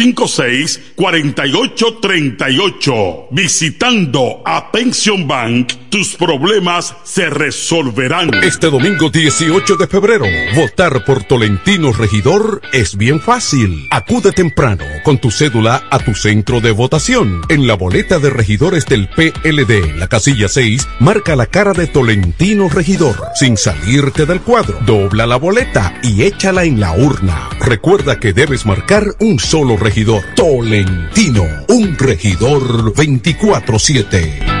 809-556-4838. Visitando a Pension Bank, tus problemas se resolverán. Este domingo 18 de febrero, votar por Tolentino Regidor es bien fácil. Acude temprano con tu cédula a tu centro de votación. En la boleta de regidores del PLD, la casilla 6, marca la cara de Tolentino Regidor, sin salirte del cuadro. Dobla la boleta y échala en la urna. Recuerda que debes marcar un solo regidor. Tolentino, un regidor 24-7.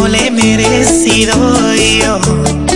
no le he merecido yo.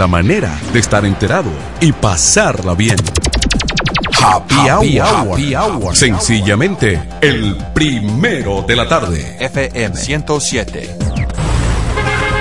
Sola manera de estar enterado y pasarla bien. Happy, hour. Happy Hour. Sencillamente, el primero de la tarde. FM 107.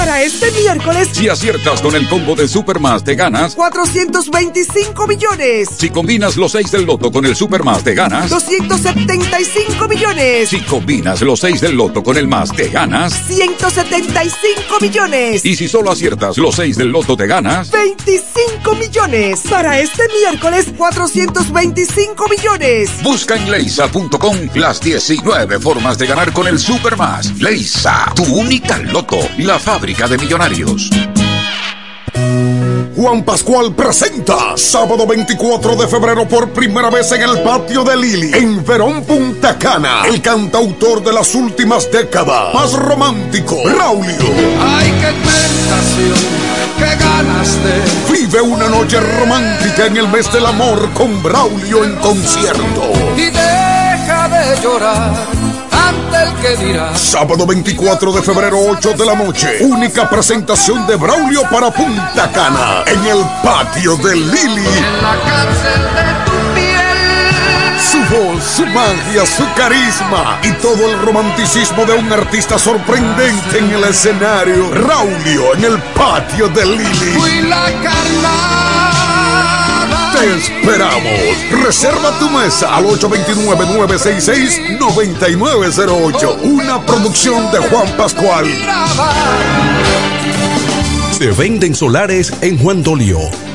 Para este miércoles, si aciertas con el combo de Supermas, te ganas 425 millones. Si combinas los 6 del loto con el Supermas, te ganas 275 millones. Si combinas los 6 del loto con el más, te ganas 175 millones. Y si solo aciertas los 6 del loto, te ganas 25 millones. Para este miércoles, 425 millones. Busca en leisa.com las 19 formas de ganar con el Supermas. Leisa, tu única loto, la fábrica de millonarios. Juan Pascual presenta sábado 24 de febrero por primera vez en el patio de Lili, en Verón Punta Cana, el cantautor de las últimas décadas, más romántico, Raulio. Ay, qué tentación, qué ganas de. Vive una noche romántica en el mes del amor con Braulio en concierto. Y deja de llorar Sábado 24 de febrero, 8 de la noche. Única presentación de Braulio para Punta Cana en el patio de Lili. En la cárcel de tu piel. Su voz, su magia, su carisma y todo el romanticismo de un artista sorprendente en el escenario. Raulio en el patio de Lili. Fui la carnada. Esperamos. Reserva tu mesa al 829-966-9908. Una producción de Juan Pascual. Se venden solares en Juan Dolio,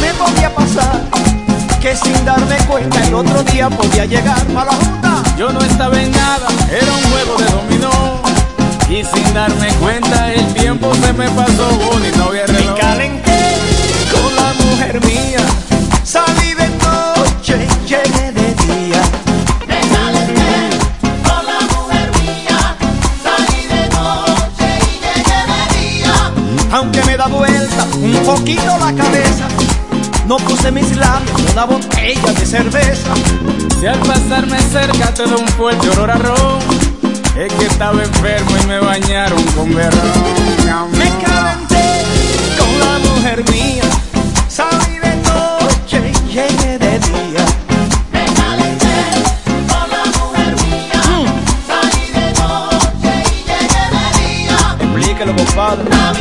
Me podía pasar. Que sin darme cuenta el otro día podía llegar a la junta. Yo no estaba en nada, era un juego de dominó. Y sin darme cuenta el tiempo se me pasó, Bonnie, no había reloj. Me calenté con la mujer mía. Salí de noche y llegué de día. Me calenté con la mujer mía. Salí de noche y llegué de día. Aunque me da vuelta un poquito la cabeza. No puse mis labios en una botella de cerveza. Si al pasarme cerca te da un fuerte olor a ron, es que estaba enfermo y me bañaron con berrón. Me calenté con la mujer mía.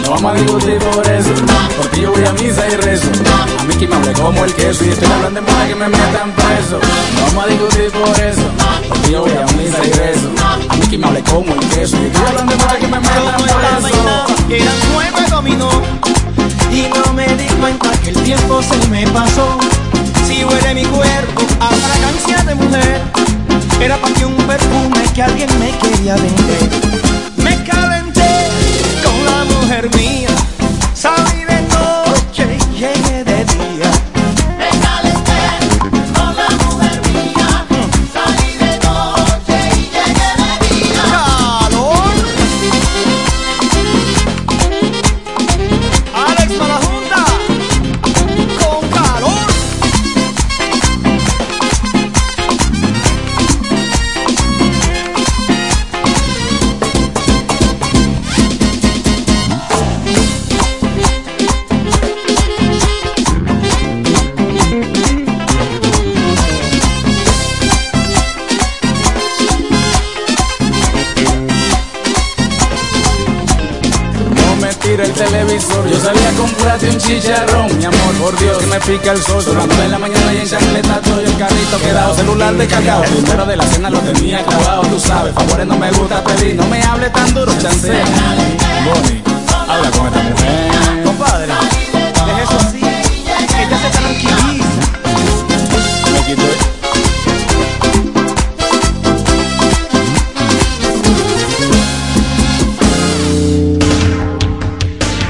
No vamos a discutir por eso. Porque yo voy a misa y rezo. A mí que me hable como el queso. Y estoy hablando de que me metan preso. No vamos a discutir por eso. Porque yo voy a misa y rezo. A mí que me hable como el queso. Y estoy hablando de que me metan preso. Eran nueve dominó y no me di cuenta que el tiempo se me pasó. Si huele mi cuerpo a fragancia de mujer, era para que un perfume que alguien me quería vender. Me la mujer mía, un chicharrón, mi amor, por Dios, que me pica el sol. Son las nueve de la mañana y en chancleta estoy el carrito quedado, celular descargado. Primero de la cena lo tenía clavado, tú sabes, favores no me gusta pedir, no me hable tan duro, chancea. Bonnie, habla con esta mujer.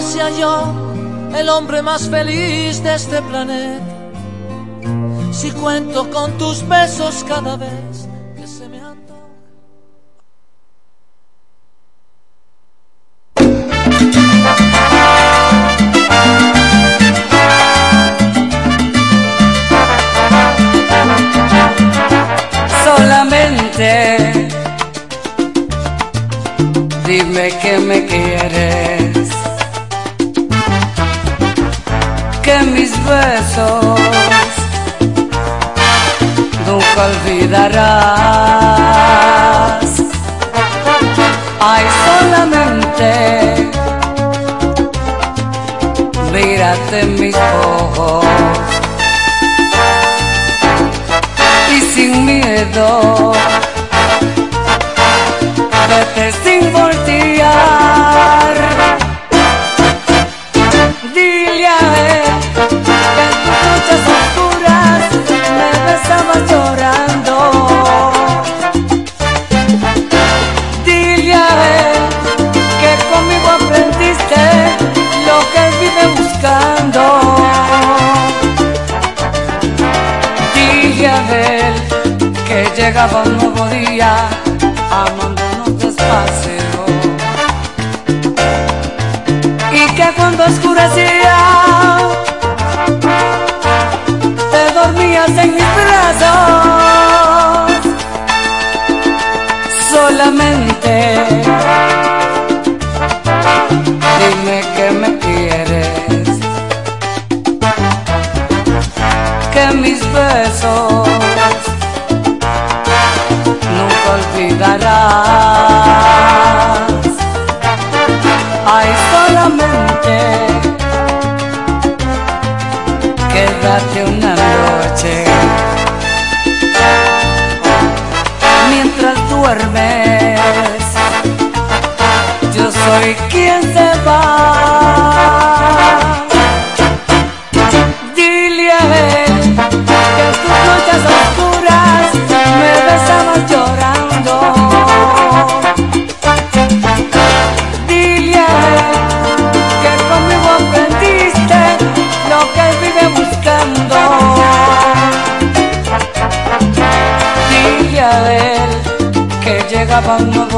Sea yo el hombre más feliz de este planeta. Si cuento con tus besos cada vez en mis ojos. Y sin miedo olvidarás. Ay, solamente quédate una noche mientras duermes. Yo soy que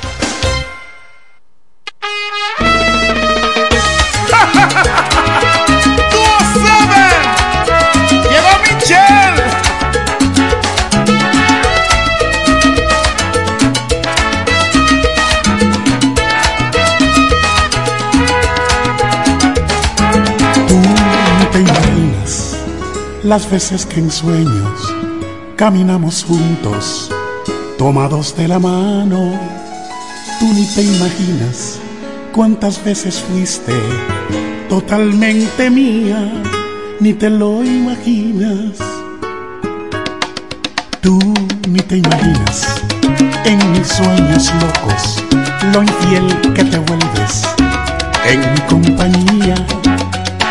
Las veces que en sueños caminamos juntos, tomados de la mano. Tú ni te imaginas cuántas veces fuiste totalmente mía, ni te lo imaginas. Tú ni te imaginas en mis sueños locos lo infiel que te vuelves en mi compañía.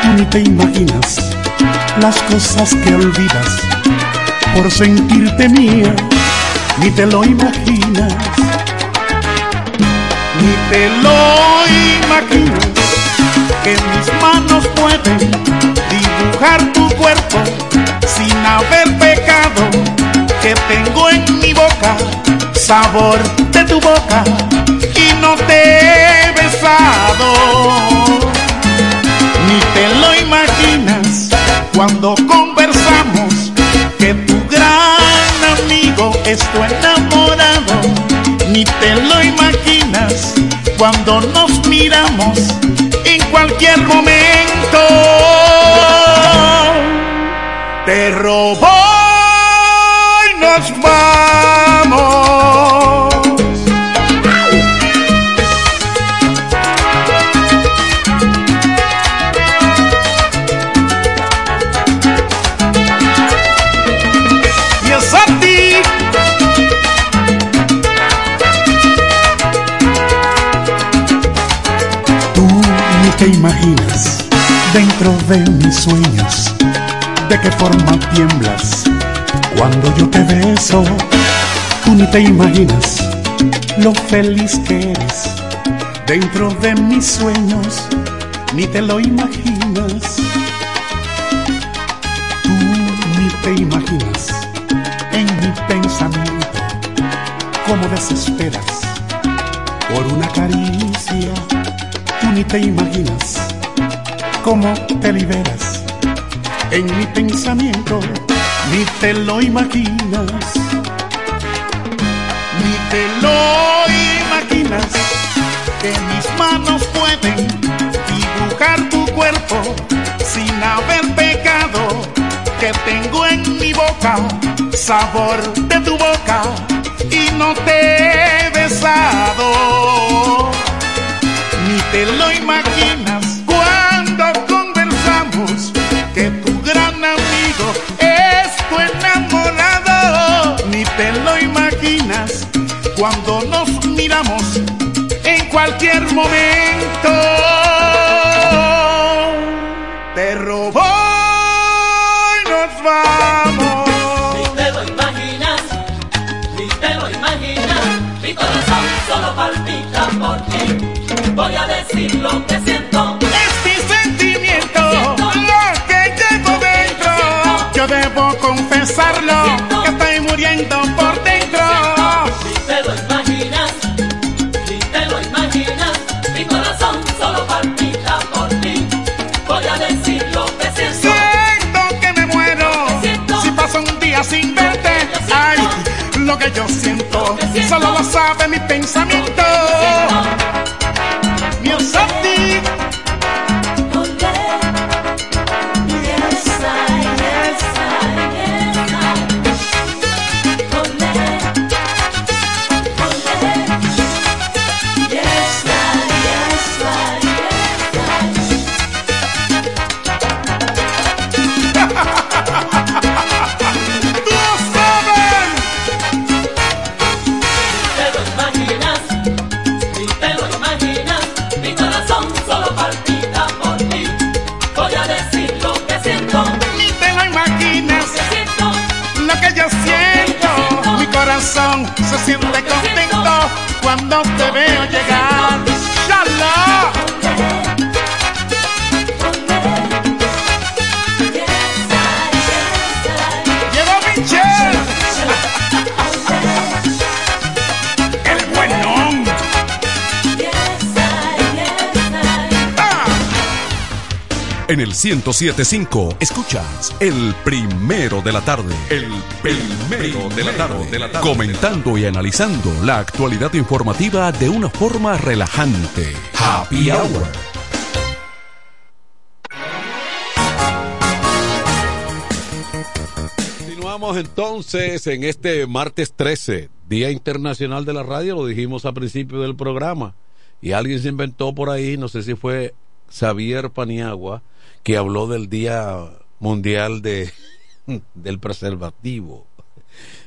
Tú ni te imaginas las cosas que olvidas por sentirte mía, ni te lo imaginas, ni te lo imaginas que mis manos pueden dibujar tu cuerpo sin haber pecado, que tengo en mi boca sabor de tu boca y no te he besado. Ni te lo imaginas cuando conversamos que tu gran amigo es tu enamorado. Ni te lo imaginas cuando nos miramos en cualquier momento. Te robó y nos vamos. Te imaginas dentro de mis sueños de qué forma tiemblas cuando yo te beso. Tú ni te imaginas lo feliz que eres dentro de mis sueños, ni te lo imaginas. Tú ni te imaginas en mi pensamiento cómo desesperas por una caricia. Ni te imaginas cómo te liberas. En mi pensamiento, ni te lo imaginas, ni te lo imaginas que mis manos pueden dibujar tu cuerpo sin haber pecado, que tengo en mi boca sabor de tu boca y no te he besado. Imaginas cuando conversamos que tu gran amigo es tu enamorado. Ni te lo imaginas cuando nos miramos en cualquier momento. Te robó y nos vamos. Ni te lo imaginas, ni te lo imaginas. Mi corazón solo palpita por ti. Voy a decir lo que siento. Es mi sentimiento, lo que llevo dentro. Yo debo confesarlo, que estoy muriendo por dentro. Ni te lo imaginas, ni te lo imaginas. Mi corazón solo palpita por ti. Voy a decir lo que siento. Siento que me muero si paso un día sin verte. Ay, lo que yo siento, solo lo sabe mi pensamiento. 1075 escuchas el primero de la tarde. El primero de la tarde. De la tarde. Comentando y analizando la actualidad informativa de una forma relajante. Happy Hour. Continuamos entonces en este martes 13, Día Internacional de la Radio, lo dijimos al principio del programa, y alguien se inventó por ahí, no sé si fue Xavier Paniagua, que habló del Día Mundial de, del Preservativo.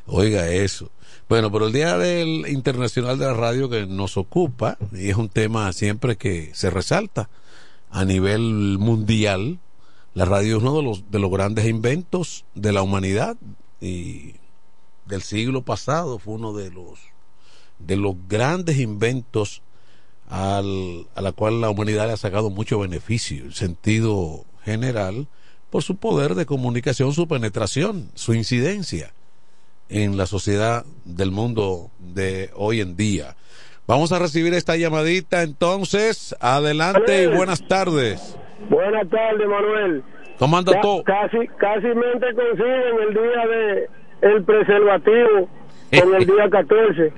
Oiga eso. Bueno, pero el Día del Internacional de la Radio que nos ocupa, y es un tema siempre que se resalta a nivel mundial, la radio es uno de los, de los grandes inventos de la humanidad y del siglo pasado fue uno de los de los grandes inventos al, a la cual la humanidad le ha sacado mucho beneficio, en sentido general, por su poder de comunicación, su penetración, su incidencia en la sociedad del mundo de hoy en día. Vamos a recibir esta llamadita entonces. Adelante y buenas tardes. Buenas tardes, Manuel. ¿Cómo anda todo? Casi, casi mente consiguen el día de el preservativo con el día 14.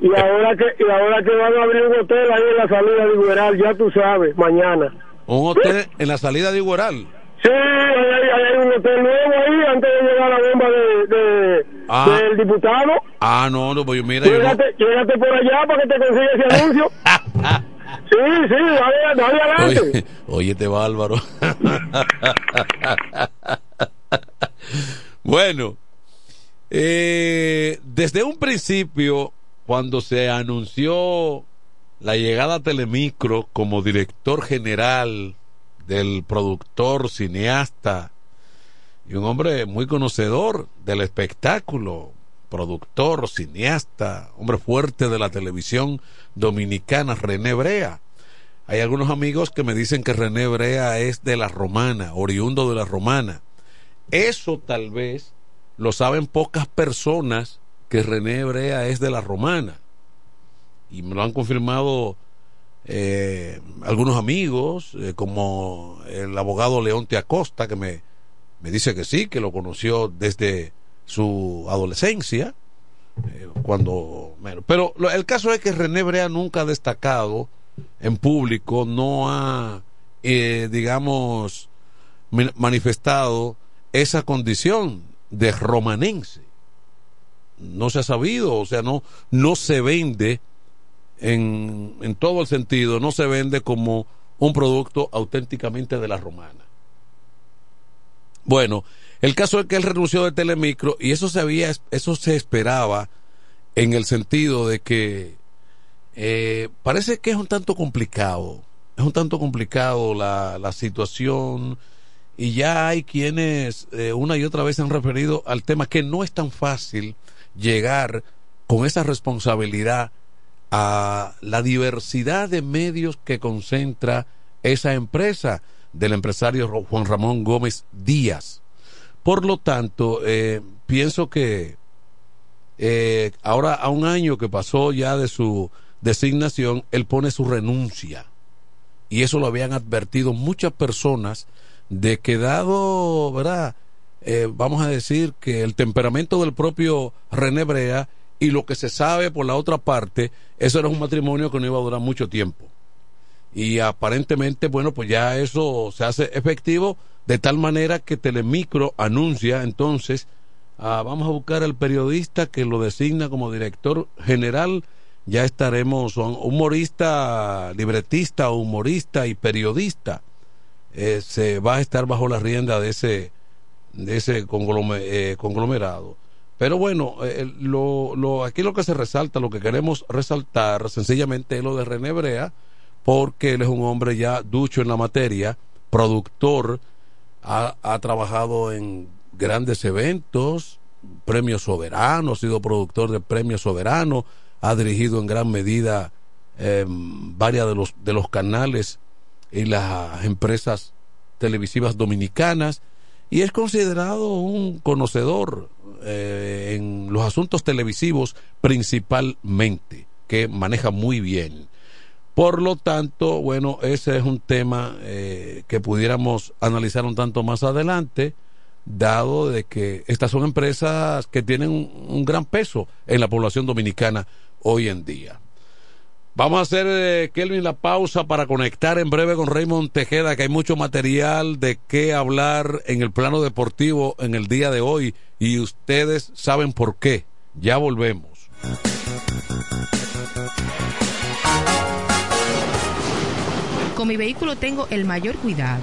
Y ahora que y ahora que van a abrir un hotel ahí en la salida de Igueral, ya tú sabes, mañana. Un hotel en la salida de Igueral. Sí, hay, hay- hay un hotel nuevo ahí antes de llegar la bomba de, de- Ah. del diputado. Ah, no, no, pues yo mira, yo Llégate, llégate por allá para que te consiga ese anuncio. sí, sí, dale, dale adelante. Oye, oye, este bárbaro. bueno, eh, desde un principio, cuando se anunció la llegada a Telemicro como director general del productor, cineasta y un hombre muy conocedor del espectáculo, productor, cineasta, hombre fuerte de la televisión dominicana, René Brea. Hay algunos amigos que me dicen que René Brea es de la romana, oriundo de la romana. Eso tal vez lo saben pocas personas que René Brea es de la romana. Y me lo han confirmado eh, algunos amigos, eh, como el abogado Leonte Acosta, que me, me dice que sí, que lo conoció desde su adolescencia. eh, cuando pero lo- el caso es que René Brea nunca ha destacado en público, no ha, eh, digamos, manifestado esa condición de romanense. No se ha sabido, o sea, no, no se vende en, en todo el sentido, no se vende como un producto auténticamente de la romana. Bueno, el caso es que él renunció de Telemicro y eso se había, eso se esperaba en el sentido de que eh, parece que es un tanto complicado, es un tanto complicado la, la situación y ya hay quienes eh, una y otra vez se han referido al tema que no es tan fácil llegar con esa responsabilidad a la diversidad de medios que concentra esa empresa del empresario Juan Ramón Gómez Díaz. Por lo tanto, eh, pienso que eh, ahora a un año que pasó ya de su designación, él pone su renuncia. Y eso lo habían advertido muchas personas de que dado, ¿verdad? Eh, vamos a decir que el temperamento del propio René Brea y lo que se sabe por la otra parte, eso era un matrimonio que no iba a durar mucho tiempo. Y aparentemente, bueno, pues ya eso se hace efectivo de tal manera que Telemicro anuncia entonces, ah, vamos a buscar al periodista que lo designa como director general, ya estaremos, humorista, libretista, humorista y periodista, eh, se va a estar bajo la rienda de ese, de ese eh, conglomerado. Pero bueno, eh, lo, lo, aquí lo que se resalta, lo que queremos resaltar sencillamente es lo de René Brea, porque él es un hombre ya ducho en la materia, productor, ha, ha trabajado en grandes eventos, Premio Soberano, ha sido productor de Premio Soberano, ha dirigido en gran medida eh, varias de los, de los canales y las empresas televisivas dominicanas y es considerado un conocedor eh, en los asuntos televisivos principalmente, que maneja muy bien. Por lo tanto, bueno, ese es un tema eh, que pudiéramos analizar un tanto más adelante, dado de que estas son empresas que tienen un gran peso en la población dominicana hoy en día. Vamos a hacer, eh, Kelvin, la pausa para conectar en breve con Raymond Tejeda, que hay mucho material de qué hablar en el plano deportivo en el día de hoy y ustedes saben por qué. Ya volvemos. Con mi vehículo tengo el mayor cuidado.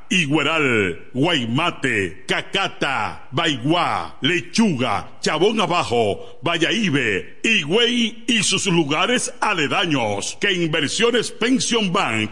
Igueral, Guaymate, Cacata, Baigua, Lechuga, Chabón Abajo, Vallaíbe, Higüey y sus lugares aledaños que Inversiones Pension Bank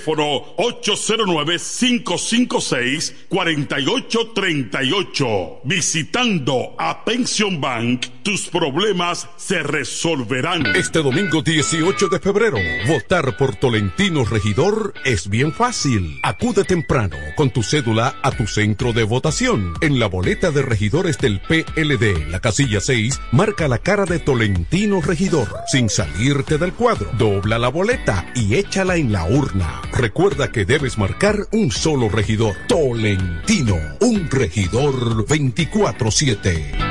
809-556-4838. Visitando a Pension Bank, tus problemas se resolverán. Este domingo 18 de febrero, votar por Tolentino Regidor es bien fácil. Acude temprano con tu cédula a tu centro de votación. En la boleta de regidores del PLD, la casilla 6, marca la cara de Tolentino Regidor. Sin salirte del cuadro, dobla la boleta y échala en la urna. Recuerda que debes marcar un solo regidor. Tolentino, un regidor 24-7.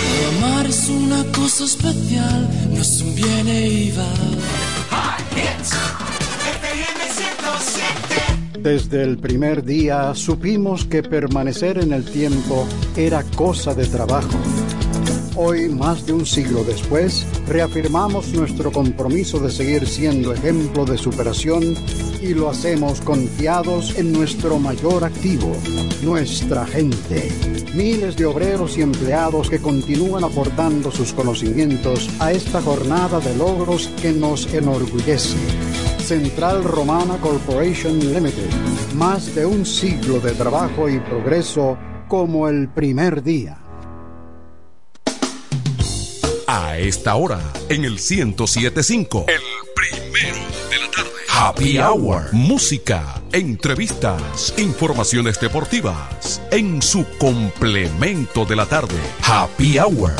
Amar es una cosa especial, no es un viene y va. Desde el primer día supimos que permanecer en el tiempo era cosa de trabajo. Hoy, más de un siglo después, reafirmamos nuestro compromiso de seguir siendo ejemplo de superación y lo hacemos confiados en nuestro mayor activo, nuestra gente. Miles de obreros y empleados que continúan aportando sus conocimientos a esta jornada de logros que nos enorgullece. Central Romana Corporation Limited. Más de un siglo de trabajo y progreso como el primer día. A esta hora, en el 1075. El primero. Happy Hour. Música, entrevistas, informaciones deportivas. En su complemento de la tarde. Happy Hour.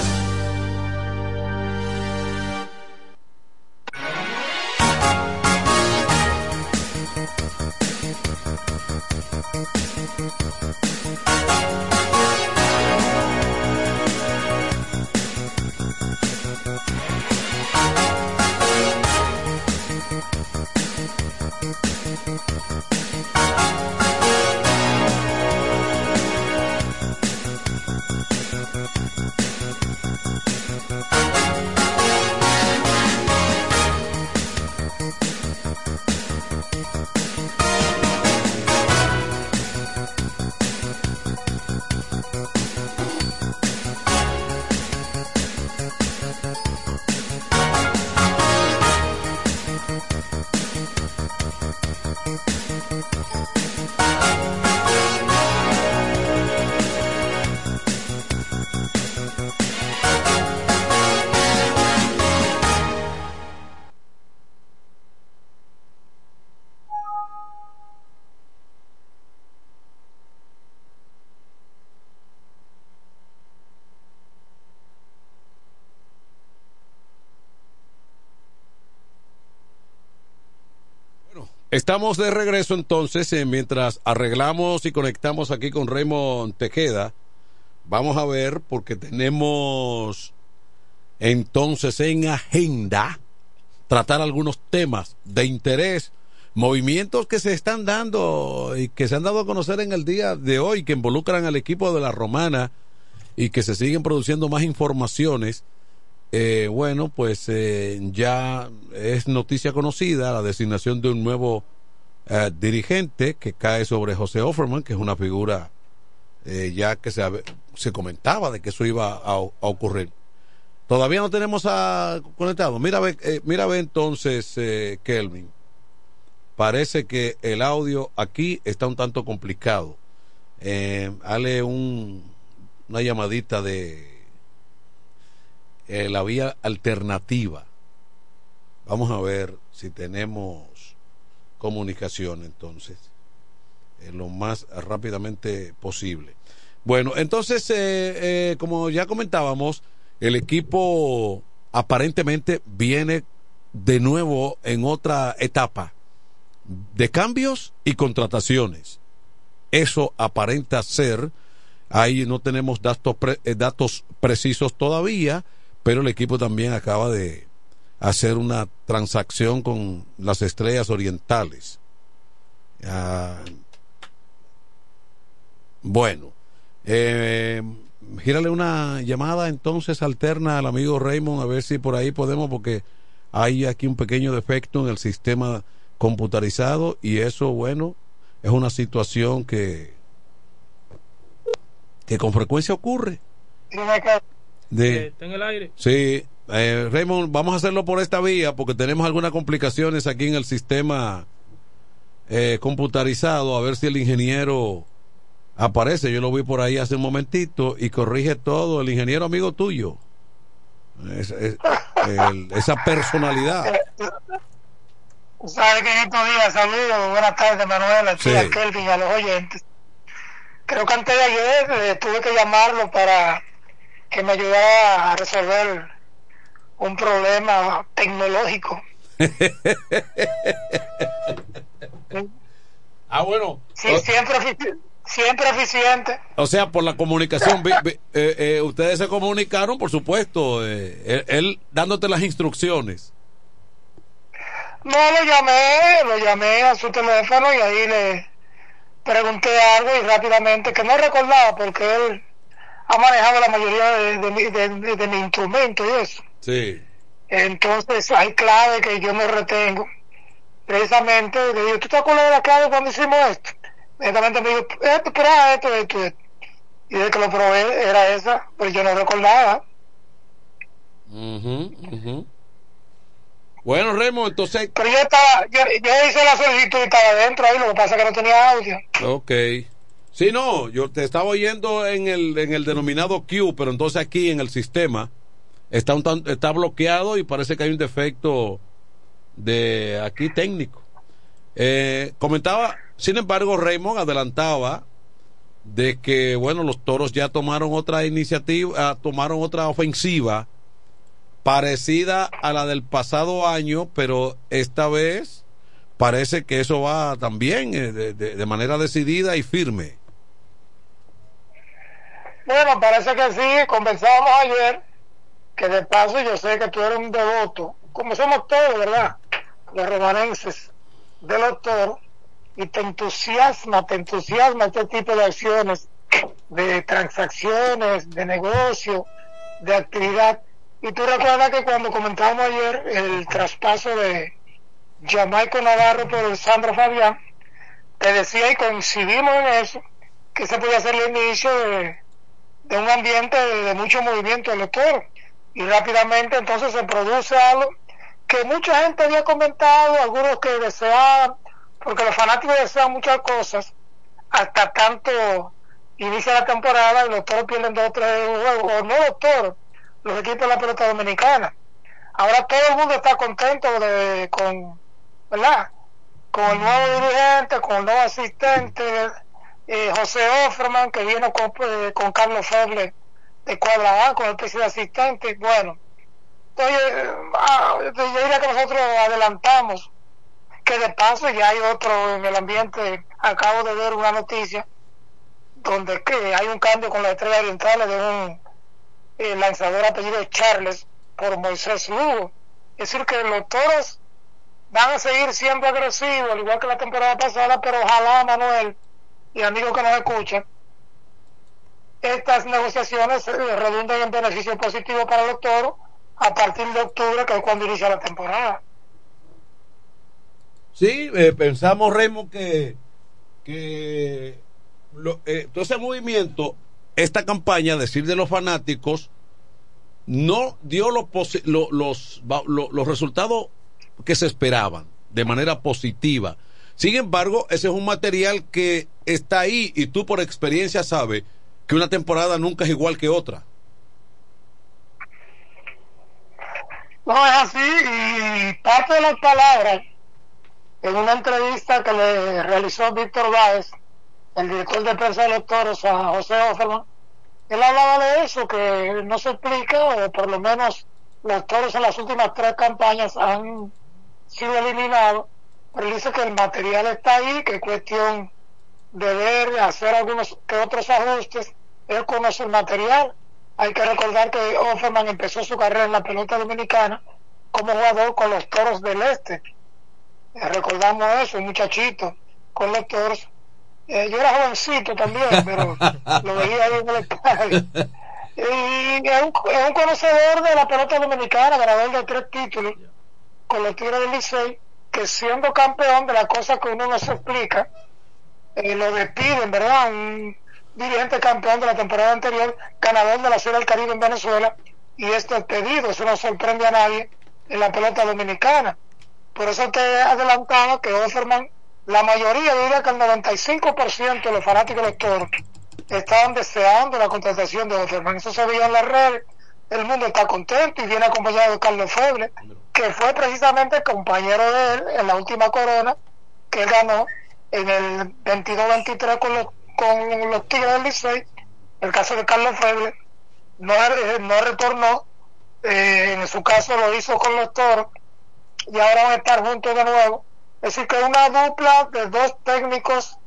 Estamos de regreso entonces, eh, mientras arreglamos y conectamos aquí con Raymond Tejeda. Vamos a ver, porque tenemos entonces en agenda tratar algunos temas de interés, movimientos que se están dando y que se han dado a conocer en el día de hoy, que involucran al equipo de la Romana y que se siguen produciendo más informaciones. Eh, bueno, pues eh, ya es noticia conocida la designación de un nuevo eh, dirigente que cae sobre José Offerman, que es una figura eh, ya que se, se comentaba de que eso iba a, a ocurrir. Todavía no tenemos a, conectado. Mira, eh, mira ve entonces, eh, Kelvin. Parece que el audio aquí está un tanto complicado. Hale un, una llamadita de eh, la vía alternativa. Vamos a ver si tenemos comunicación entonces, eh, lo más rápidamente posible. Bueno, entonces, eh, como ya comentábamos, el equipo aparentemente viene de nuevo en otra etapa de cambios y contrataciones. Eso aparenta ser, ahí no tenemos datos, datos precisos todavía, pero el equipo también acaba de hacer una transacción con las estrellas orientales. Ah, bueno, eh, gírale una llamada entonces alterna al amigo Raymond a ver si por ahí podemos, porque hay aquí un pequeño defecto en el sistema computarizado y eso, bueno, es una situación que, que con frecuencia ocurre. De, Está en el aire. Sí, eh, Raymond, vamos a hacerlo por esta vía porque tenemos algunas complicaciones aquí en el sistema eh, computarizado. A ver si el ingeniero aparece. Yo lo vi por ahí hace un momentito y corrige todo. El ingeniero amigo tuyo. Es- es- el- esa personalidad. Sabe que en estos días, saludos, buenas tardes Manuel, aquí Sí. a Kelvin, a los oyentes. Creo que antes de ayer eh, tuve que llamarlo para que me ayudara a resolver un problema tecnológico. ah, bueno. Sí, siempre, efici- siempre eficiente. O sea, por la comunicación. eh, eh, ustedes se comunicaron, por supuesto. eh, él, él dándote las instrucciones. No, lo llamé, lo llamé a su teléfono y ahí le pregunté algo y rápidamente, que no recordaba porque él ha manejado la mayoría de, de, mi- de, mi instrumento y eso. Sí. Entonces hay clave que yo no retengo. Precisamente le digo, ¿tú te acuerdas de la clave cuando hicimos esto? Inmediatamente me dijo, esto, era esto, esto, esto. Y de que lo probé era esa, pero yo no recordaba. Ujú, ujú. Bueno, Remo, entonces. Pero yo estaba, yo, yo hice la solicitud y estaba dentro ahí, lo que pasa es que no tenía audio. Ok. Sí, no, yo te estaba oyendo en el, en el denominado Q, pero entonces aquí en el sistema está, un está bloqueado y parece que hay un defecto de aquí técnico. Eh, comentaba, sin embargo, Raymond adelantaba de que, bueno, los toros ya tomaron otra iniciativa, ah, tomaron otra ofensiva parecida a la del pasado año, pero esta vez parece que eso va también eh, de manera decidida y firme. Bueno, parece que sí, conversábamos ayer, que de paso yo sé que tú eres un devoto, como somos todos, ¿verdad? Los romanenses de los toros, y te entusiasma, te entusiasma este tipo de acciones, de transacciones, de negocio, de actividad. Y tú recuerdas que cuando comentábamos ayer el traspaso de Jamaico Navarro por el Sandro Fabián, te decía y coincidimos en eso, que se podía ser el inicio de, de un ambiente de, mucho movimiento electoral. Y rápidamente entonces se produce algo que mucha gente había comentado, algunos que deseaban, porque los fanáticos desean muchas cosas, hasta tanto inicia la temporada y los toros pierden dos o tres juegos, o no los toros, los equipos de la pelota dominicana. Ahora todo el mundo está contento de, con, ¿verdad? Con el nuevo dirigente, con el nuevo asistente, eh, José Offerman, que viene con, eh, con Carlos Feble de Cuadra A, con el especie de asistente. Bueno, oye, ah, yo diría que nosotros adelantamos que de paso ya hay otro en el ambiente. Acabo de ver una noticia donde que hay un cambio con la estrella oriental de un eh, lanzador apellido Charles por Moisés Lugo. Es decir, que los toros van a seguir siendo agresivos, al igual que la temporada pasada, pero ojalá, Manuel y amigos que nos escuchan, estas negociaciones eh, redunden en beneficio positivo para los toros a partir de octubre, que es cuando inicia la temporada. Sí, eh, pensamos, Remo, que, que lo- eh, todo ese movimiento, esta campaña, decir de los fanáticos, no dio los, va- lo- los resultados que se esperaban de manera positiva. Sin embargo, ese es un material que está ahí y tú por experiencia sabes que una temporada nunca es igual que otra. No es así y parte de las palabras en una entrevista que le realizó Víctor Báez, el director de prensa de los toros a José Offerman, él hablaba de eso, que no se explica, o por lo menos los toros en las últimas tres campañas han sido eliminados, pero él dice que el material está ahí, que es cuestión de ver, hacer algunos que otros ajustes, él conoce el material. Hay que recordar que Offerman empezó su carrera en la pelota dominicana como jugador con los toros del este. Eh, recordamos eso, un muchachito con los toros. Eh, yo era jovencito también, pero lo veía ahí en el estadio. Y es un, es un conocedor de la pelota dominicana, ganador de tres títulos con los Tigres del Licey, que siendo campeón de la cosa que uno no se explica, eh, lo despiden, ¿verdad? Un dirigente campeón de la temporada anterior, ganador de la Serie del Caribe en Venezuela, y es despedido, eso no sorprende a nadie en la pelota dominicana. Por eso te adelantaba que Offerman, la mayoría, yo diría que el 95% de los fanáticos de los estaban deseando la contratación de Offerman. Eso se veía en las redes, el mundo está contento y viene acompañado de Carlos Feble, que fue precisamente el compañero de él en la última corona que él ganó en el 22-23 con los, con los Tigres del Licey. El caso de Carlos Feble no, no retornó, eh, en su caso lo hizo con los toros y ahora van a estar juntos de nuevo. Es decir, que una dupla de dos técnicos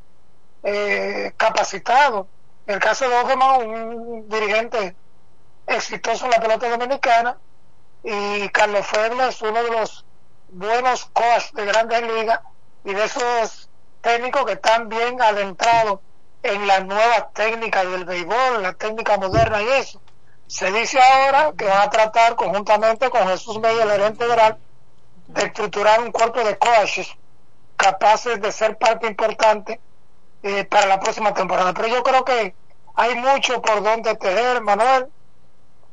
eh, capacitados. El caso de Ogeman, un dirigente exitoso en la pelota dominicana, y Carlos Feble es uno de los buenos coaches de grandes ligas y de esos técnicos que están bien adentrados en las nuevas técnicas del béisbol, la técnica moderna y eso. Se dice ahora que van a tratar conjuntamente con Jesús Meyer, el gerente general, de estructurar un cuerpo de coaches capaces de ser parte importante eh, para la próxima temporada. Pero yo creo que hay mucho por donde tejer, Manuel.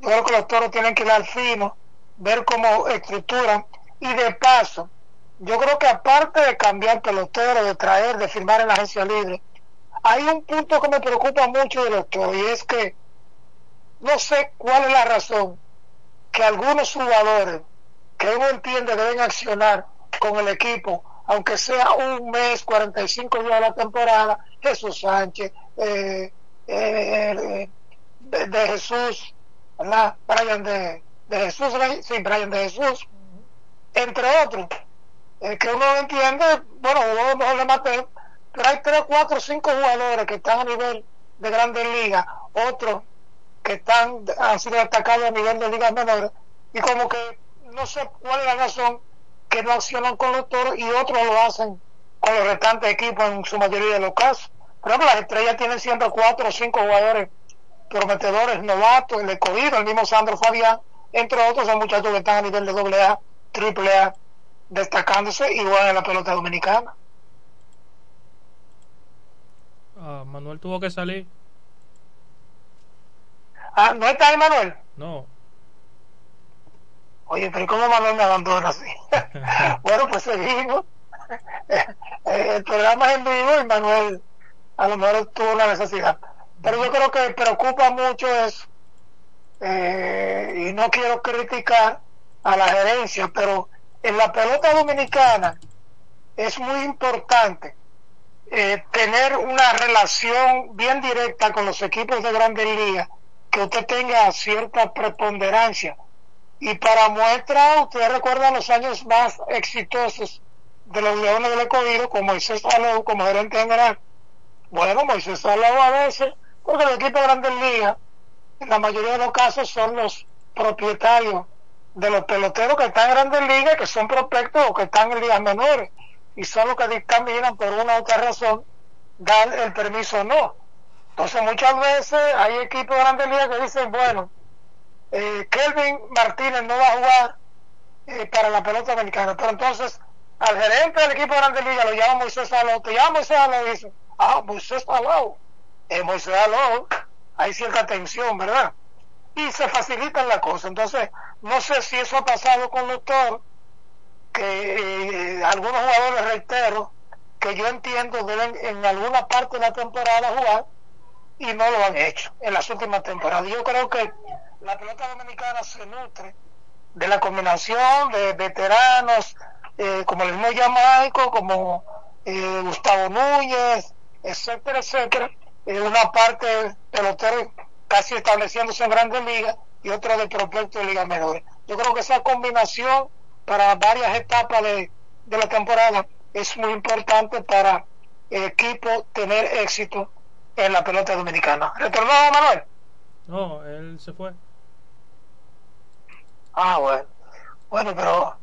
Yo creo que los toros tienen que dar fino, ver cómo estructuran y de paso, yo creo que aparte de cambiar pelotero, de traer, de firmar en la agencia libre, hay un punto que me preocupa mucho de y es que no sé cuál es la razón que algunos jugadores que uno entiende deben accionar con el equipo, aunque sea un mes, 45 días de la temporada, Jesús Sánchez, eh, eh, de, de, Jesús, ¿verdad? Brian de, de Jesús, sí, Brian de Jesús, entre otros, eh, que uno entiende, bueno, uno mejor de Mateo, pero hay 3, 4, 5 jugadores que están a nivel de grandes ligas, otros que están han sido destacados a nivel de ligas menores, y como que no sé cuál es la razón que no accionan con los toros y otros lo hacen con los restantes equipos en su mayoría de los casos. Por ejemplo, las estrellas tienen siempre cuatro o cinco jugadores prometedores, novatos, el escogido, el mismo Sandro Fabián, entre otros son muchachos que están a nivel de doble A, triple A, destacándose igual en la pelota dominicana. Ah, Manuel tuvo que salir. Ah, ¿no está ahí Manuel? No. Oye, pero ¿cómo Manuel me abandona así? bueno, pues seguimos. el programa es en vivo y Manuel a lo mejor tuvo una necesidad. Pero yo creo que preocupa mucho eso. Eh, y no quiero criticar a la gerencia, pero en la pelota dominicana es muy importante eh, tener una relación bien directa con los equipos de grandes ligas, que usted tenga cierta preponderancia. Y para muestra, ustedes recuerdan los años más exitosos de los Leones del Escogido, con Moisés Salou como gerente general. Bueno, Moisés Salou a veces, porque los equipos de grandes ligas, en la mayoría de los casos, son los propietarios de los peloteros que están en grandes ligas, que son prospectos o que están en ligas menores, y son los que dictaminan por una u otra razón dar el permiso o no. Entonces muchas veces hay equipos de grandes ligas que dicen, bueno, eh, Kelvin Martínez no va a jugar eh, para la pelota americana, pero entonces al gerente del equipo de grandes ligas lo llama Moisés Aló, te llama Moisés Aló y dice, ah, Moisés Aló, eh, Moisés Aló, hay cierta tensión, ¿verdad? Y se facilitan la cosa. Entonces, no sé si eso ha pasado con toros, que eh, algunos jugadores, reitero, que yo entiendo deben en alguna parte de la temporada jugar y no lo han hecho en las últimas temporadas. Yo creo que la pelota dominicana se nutre de la combinación de veteranos eh, como el mismo Jamaico, como eh, Gustavo Núñez, etcétera, etcétera, una parte pelotero casi estableciéndose en grandes ligas y otra de prospecto de ligas menores. Yo creo que esa combinación para varias etapas de, de la temporada es muy importante para el equipo tener éxito en la pelota dominicana. ¿Retornó Manuel? No, él se fue. Ah, bueno. Bueno, pero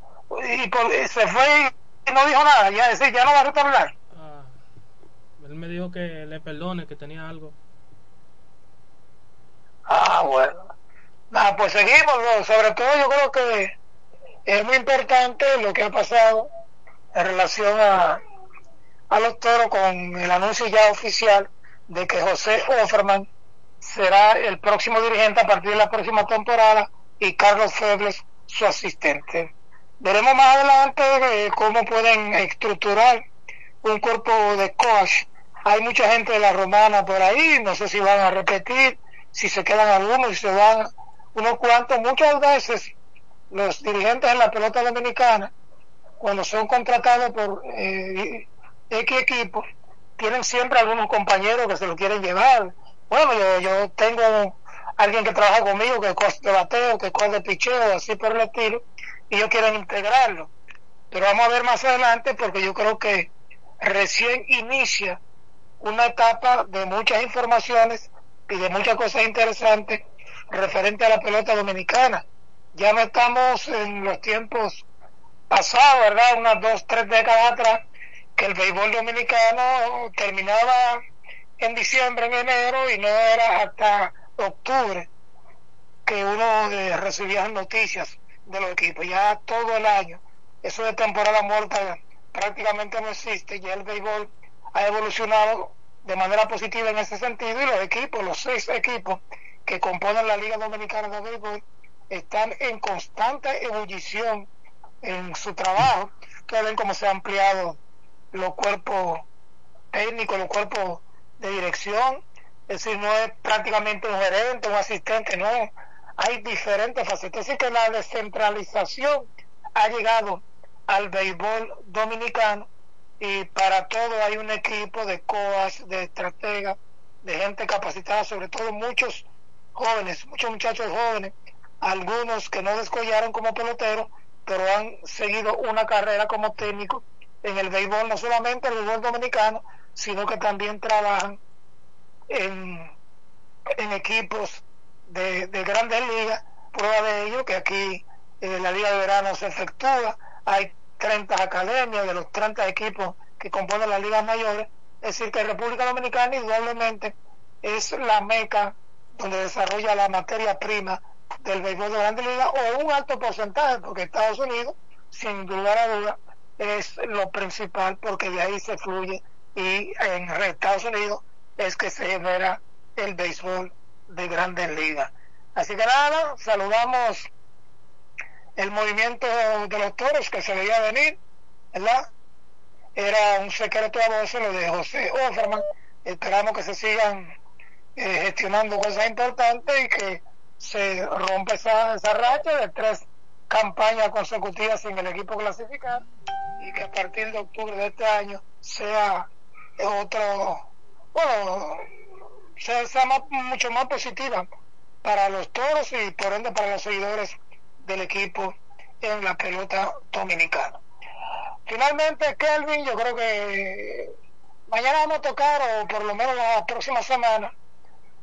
y por, se fue y no dijo nada, ya, decir, ya no va a retornar. Ah, él me dijo que le perdone, que tenía algo. Ah, bueno. pues seguimos, sobre todo yo creo que es muy importante lo que ha pasado en relación a, a los toros con el anuncio ya oficial de que José Offerman será el próximo dirigente a partir de la próxima temporada y Carlos Febles su asistente. Veremos más adelante eh, cómo pueden estructurar un cuerpo de coach. Hay mucha gente de la romana por ahí, no sé si van a repetir, si se quedan algunos, si se van unos cuantos. Muchas veces los dirigentes en la pelota dominicana, cuando son contratados por eh, X equipos, tienen siempre algunos compañeros que se lo quieren llevar. Bueno, yo, yo tengo alguien que trabaja conmigo que es de bateo, que es de picheo, así por el estilo, y ellos quieren integrarlo. Pero vamos a ver más adelante porque yo creo que recién inicia una etapa de muchas informaciones y de muchas cosas interesantes referente a la pelota dominicana. Ya no estamos en los tiempos pasados, ¿verdad? Unas dos, tres décadas atrás, que el béisbol dominicano terminaba en diciembre, en enero, y no era hasta octubre que uno eh, recibía noticias de los equipos. Ya todo el año, eso de temporada muerta prácticamente no existe, ya el béisbol ha evolucionado de manera positiva en ese sentido y los equipos, los seis equipos que componen la Liga Dominicana de Béisbol están en constante ebullición en su trabajo. que ven cómo se han ampliado los cuerpos técnicos, los cuerpos de dirección. Es decir, no es prácticamente un gerente, un asistente, no. Hay diferentes facetas. Es decir, que la descentralización ha llegado al béisbol dominicano y para todo hay un equipo de coas, de estrategas, de gente capacitada, sobre todo muchos jóvenes, muchos muchachos jóvenes, algunos que no descollaron como peloteros, pero han seguido una carrera como técnico en el béisbol, no solamente el béisbol dominicano, sino que también trabajan en, en equipos de, de grandes ligas. Prueba de ello que aquí en la Liga de Verano se efectúa, hay 30 academias de los 30 equipos que componen las ligas mayores, es decir, que República Dominicana indudablemente es la meca donde desarrolla la materia prima del béisbol de grandes ligas o un alto porcentaje, porque Estados Unidos, sin lugar a duda, es lo principal porque de ahí se fluye y en Estados Unidos es que se genera el béisbol de grandes ligas. Así que nada, saludamos el movimiento de los toros que se veía venir, ¿verdad? Era un secreto a voces lo de José Offerman. Esperamos que se sigan eh, gestionando cosas importantes y que se rompa esa, esa racha de tres campañas consecutivas sin el equipo clasificar y que a partir de octubre de este año sea otro, bueno, sea, sea más, mucho más positiva para los toros y por ende para los seguidores del equipo en la pelota dominicana. Finalmente, Kelvin, yo creo que mañana vamos a tocar, o por lo menos la próxima semana,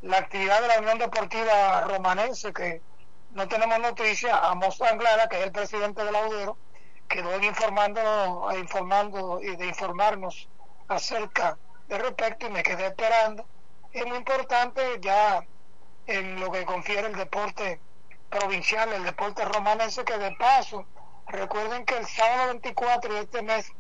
la actividad de la Unión Deportiva Romanense, que no tenemos noticia, Amos Anglada, que es el presidente del Audero, quedó informando, informando y de informarnos acerca de respecto y me quedé esperando. Es muy importante ya en lo que confiere el deporte provincial, el deporte romanense, que de paso, recuerden que el sábado 24 de este mes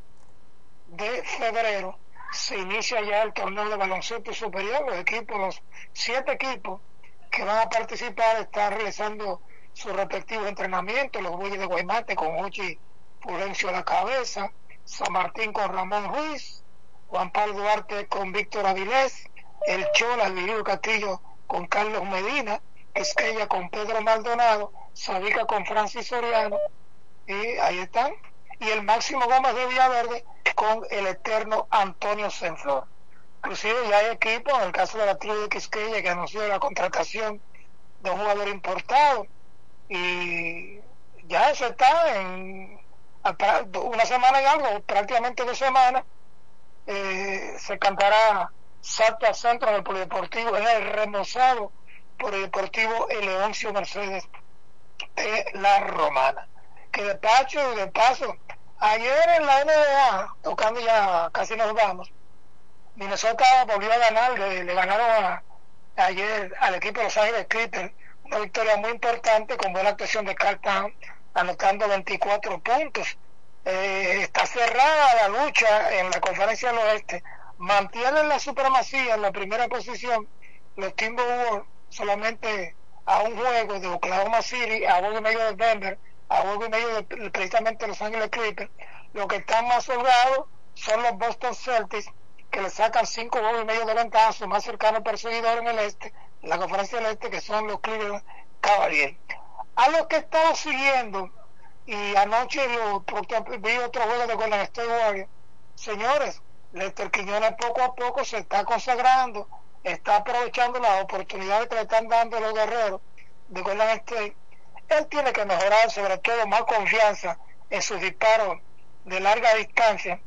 de febrero se inicia ya el torneo de baloncesto superior, los equipos, los siete equipos que van a participar están realizando sus respectivos entrenamientos, los Bulles de Guaymate con Ochi Furencio a la cabeza, San Martín con Ramón Ruiz, Juan Pablo Duarte con Víctor Avilés, el Chola, el Castillo con Carlos Medina, Esquella con Pedro Maldonado, Sabica con Francis Soriano, y ahí están, y el Máximo Gómez de Villaverde con el eterno Antonio Senflor. Inclusive ya hay equipo, en el caso de la tribu de Quisqueya, que anunció la contratación de un jugador importado, y ya eso está en una semana y algo, prácticamente dos semanas, eh, se cantará salto al centro del polideportivo, en el remozado polideportivo Eleoncio Mercedes de la Romana. Que de pacho y de paso, ayer en la NBA, tocando ya casi nos vamos, Minnesota volvió a ganar, le, le ganaron a, ayer al equipo de Los Ángeles Clippers una victoria muy importante con buena actuación de Carl Town, anotando 24 puntos. Eh, está cerrada la lucha en la conferencia del oeste. Mantienen la supremacía en la primera posición los Timberwolves solamente a un juego de Oklahoma City, a juego y medio de Denver, a juego y medio de precisamente Los Ángeles Clippers. Los que están más holgados son los Boston Celtics, que le sacan cinco juegos y medio de ventaja, su más cercano perseguidor en el este, en la conferencia del este, que son los Cleveland Cavaliers. A los que he estado siguiendo, y anoche lo, porque vi otro juego de Golden State Warriors, señores, Lester Quiñones poco a poco se está consagrando, está aprovechando las oportunidades que le están dando los guerreros de Golden State. Él tiene que mejorar, sobre todo, más confianza en sus disparos de larga distancia.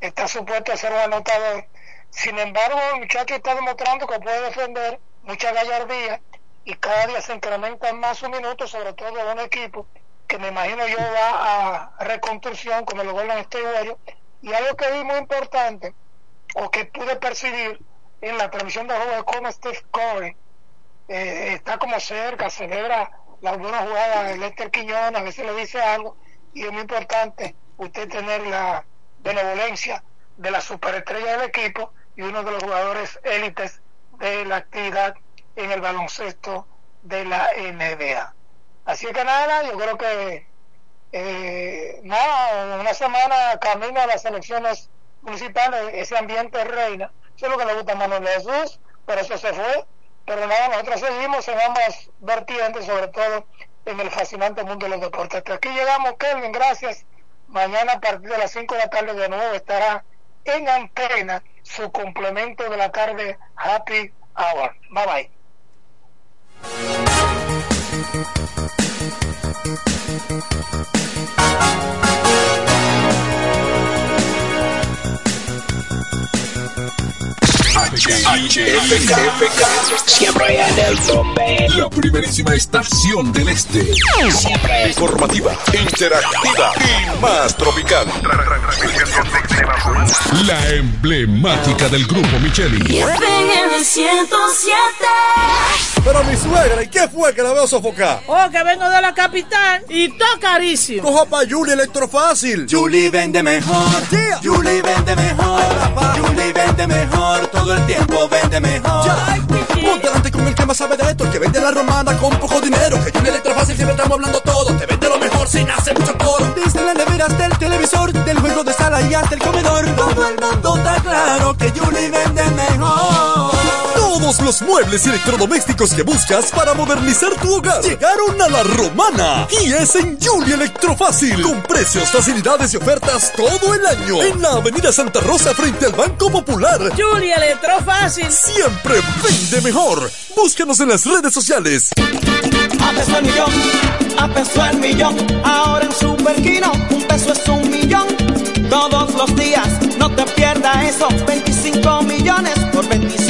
Está supuesto a ser un anotador. Sin embargo, el muchacho está demostrando que puede defender mucha gallardía y cada día se incrementan más sus minutos, sobre todo en un equipo que me imagino yo va a reconstrucción como lo Golden State Warriors. Y algo que vi muy importante, o que pude percibir en la transmisión de juego, es como Steve Curry está como cerca, celebra las buenas jugadas de Lester Quiñones, a veces le dice algo, y es muy importante usted tener la benevolencia de la superestrella del equipo y uno de los jugadores élites de la actividad en el baloncesto de la NBA. Así que nada, yo creo que eh, nada, una semana camino a las elecciones municipales, ese ambiente reina. Eso es lo que le gusta a Manuel Jesús, por eso se fue. Pero nada, nosotros seguimos en ambas vertientes, sobre todo en el fascinante mundo de los deportes. Hasta aquí llegamos, Kelvin, gracias. Mañana a partir de las 5 de la tarde de nuevo estará en antena su complemento de la tarde Happy Hour. Bye bye. HFK, siempre en el tope. La primerísima estación del este. Siempre informativa, interactiva y más tropical. La emblemática del grupo Micheli. en el 107. Pero mi suegra, ¿y qué fue que la veo sofocar? Oh, que vengo de la capital y carísimo. Coja pa' Julie Electrofácil. Julie vende mejor. Julie vende mejor. Julie vende mejor. Todo el tiempo vende mejor. Ponte delante con el que más sabe de esto, el que vende la romana con poco dinero. Que Julie Electrofácil siempre estamos hablando todo. Te vende lo mejor sin hacer mucho coro. Desde las neveras del televisor, del juego de sala y hasta el comedor. Todo el mundo está claro que Julie vende mejor. Todos los muebles y electrodomésticos que buscas para modernizar tu hogar llegaron a la romana y es en Julie Electrofácil con precios, facilidades y ofertas todo el año en la Avenida Santa Rosa frente al Banco Popular. Julie Electrofácil siempre vende mejor. Búscanos en las redes sociales. A peso el millón, a peso el millón. Ahora en Superquino, un peso es un millón. Todos los días, no te pierdas eso. 25 millones por 25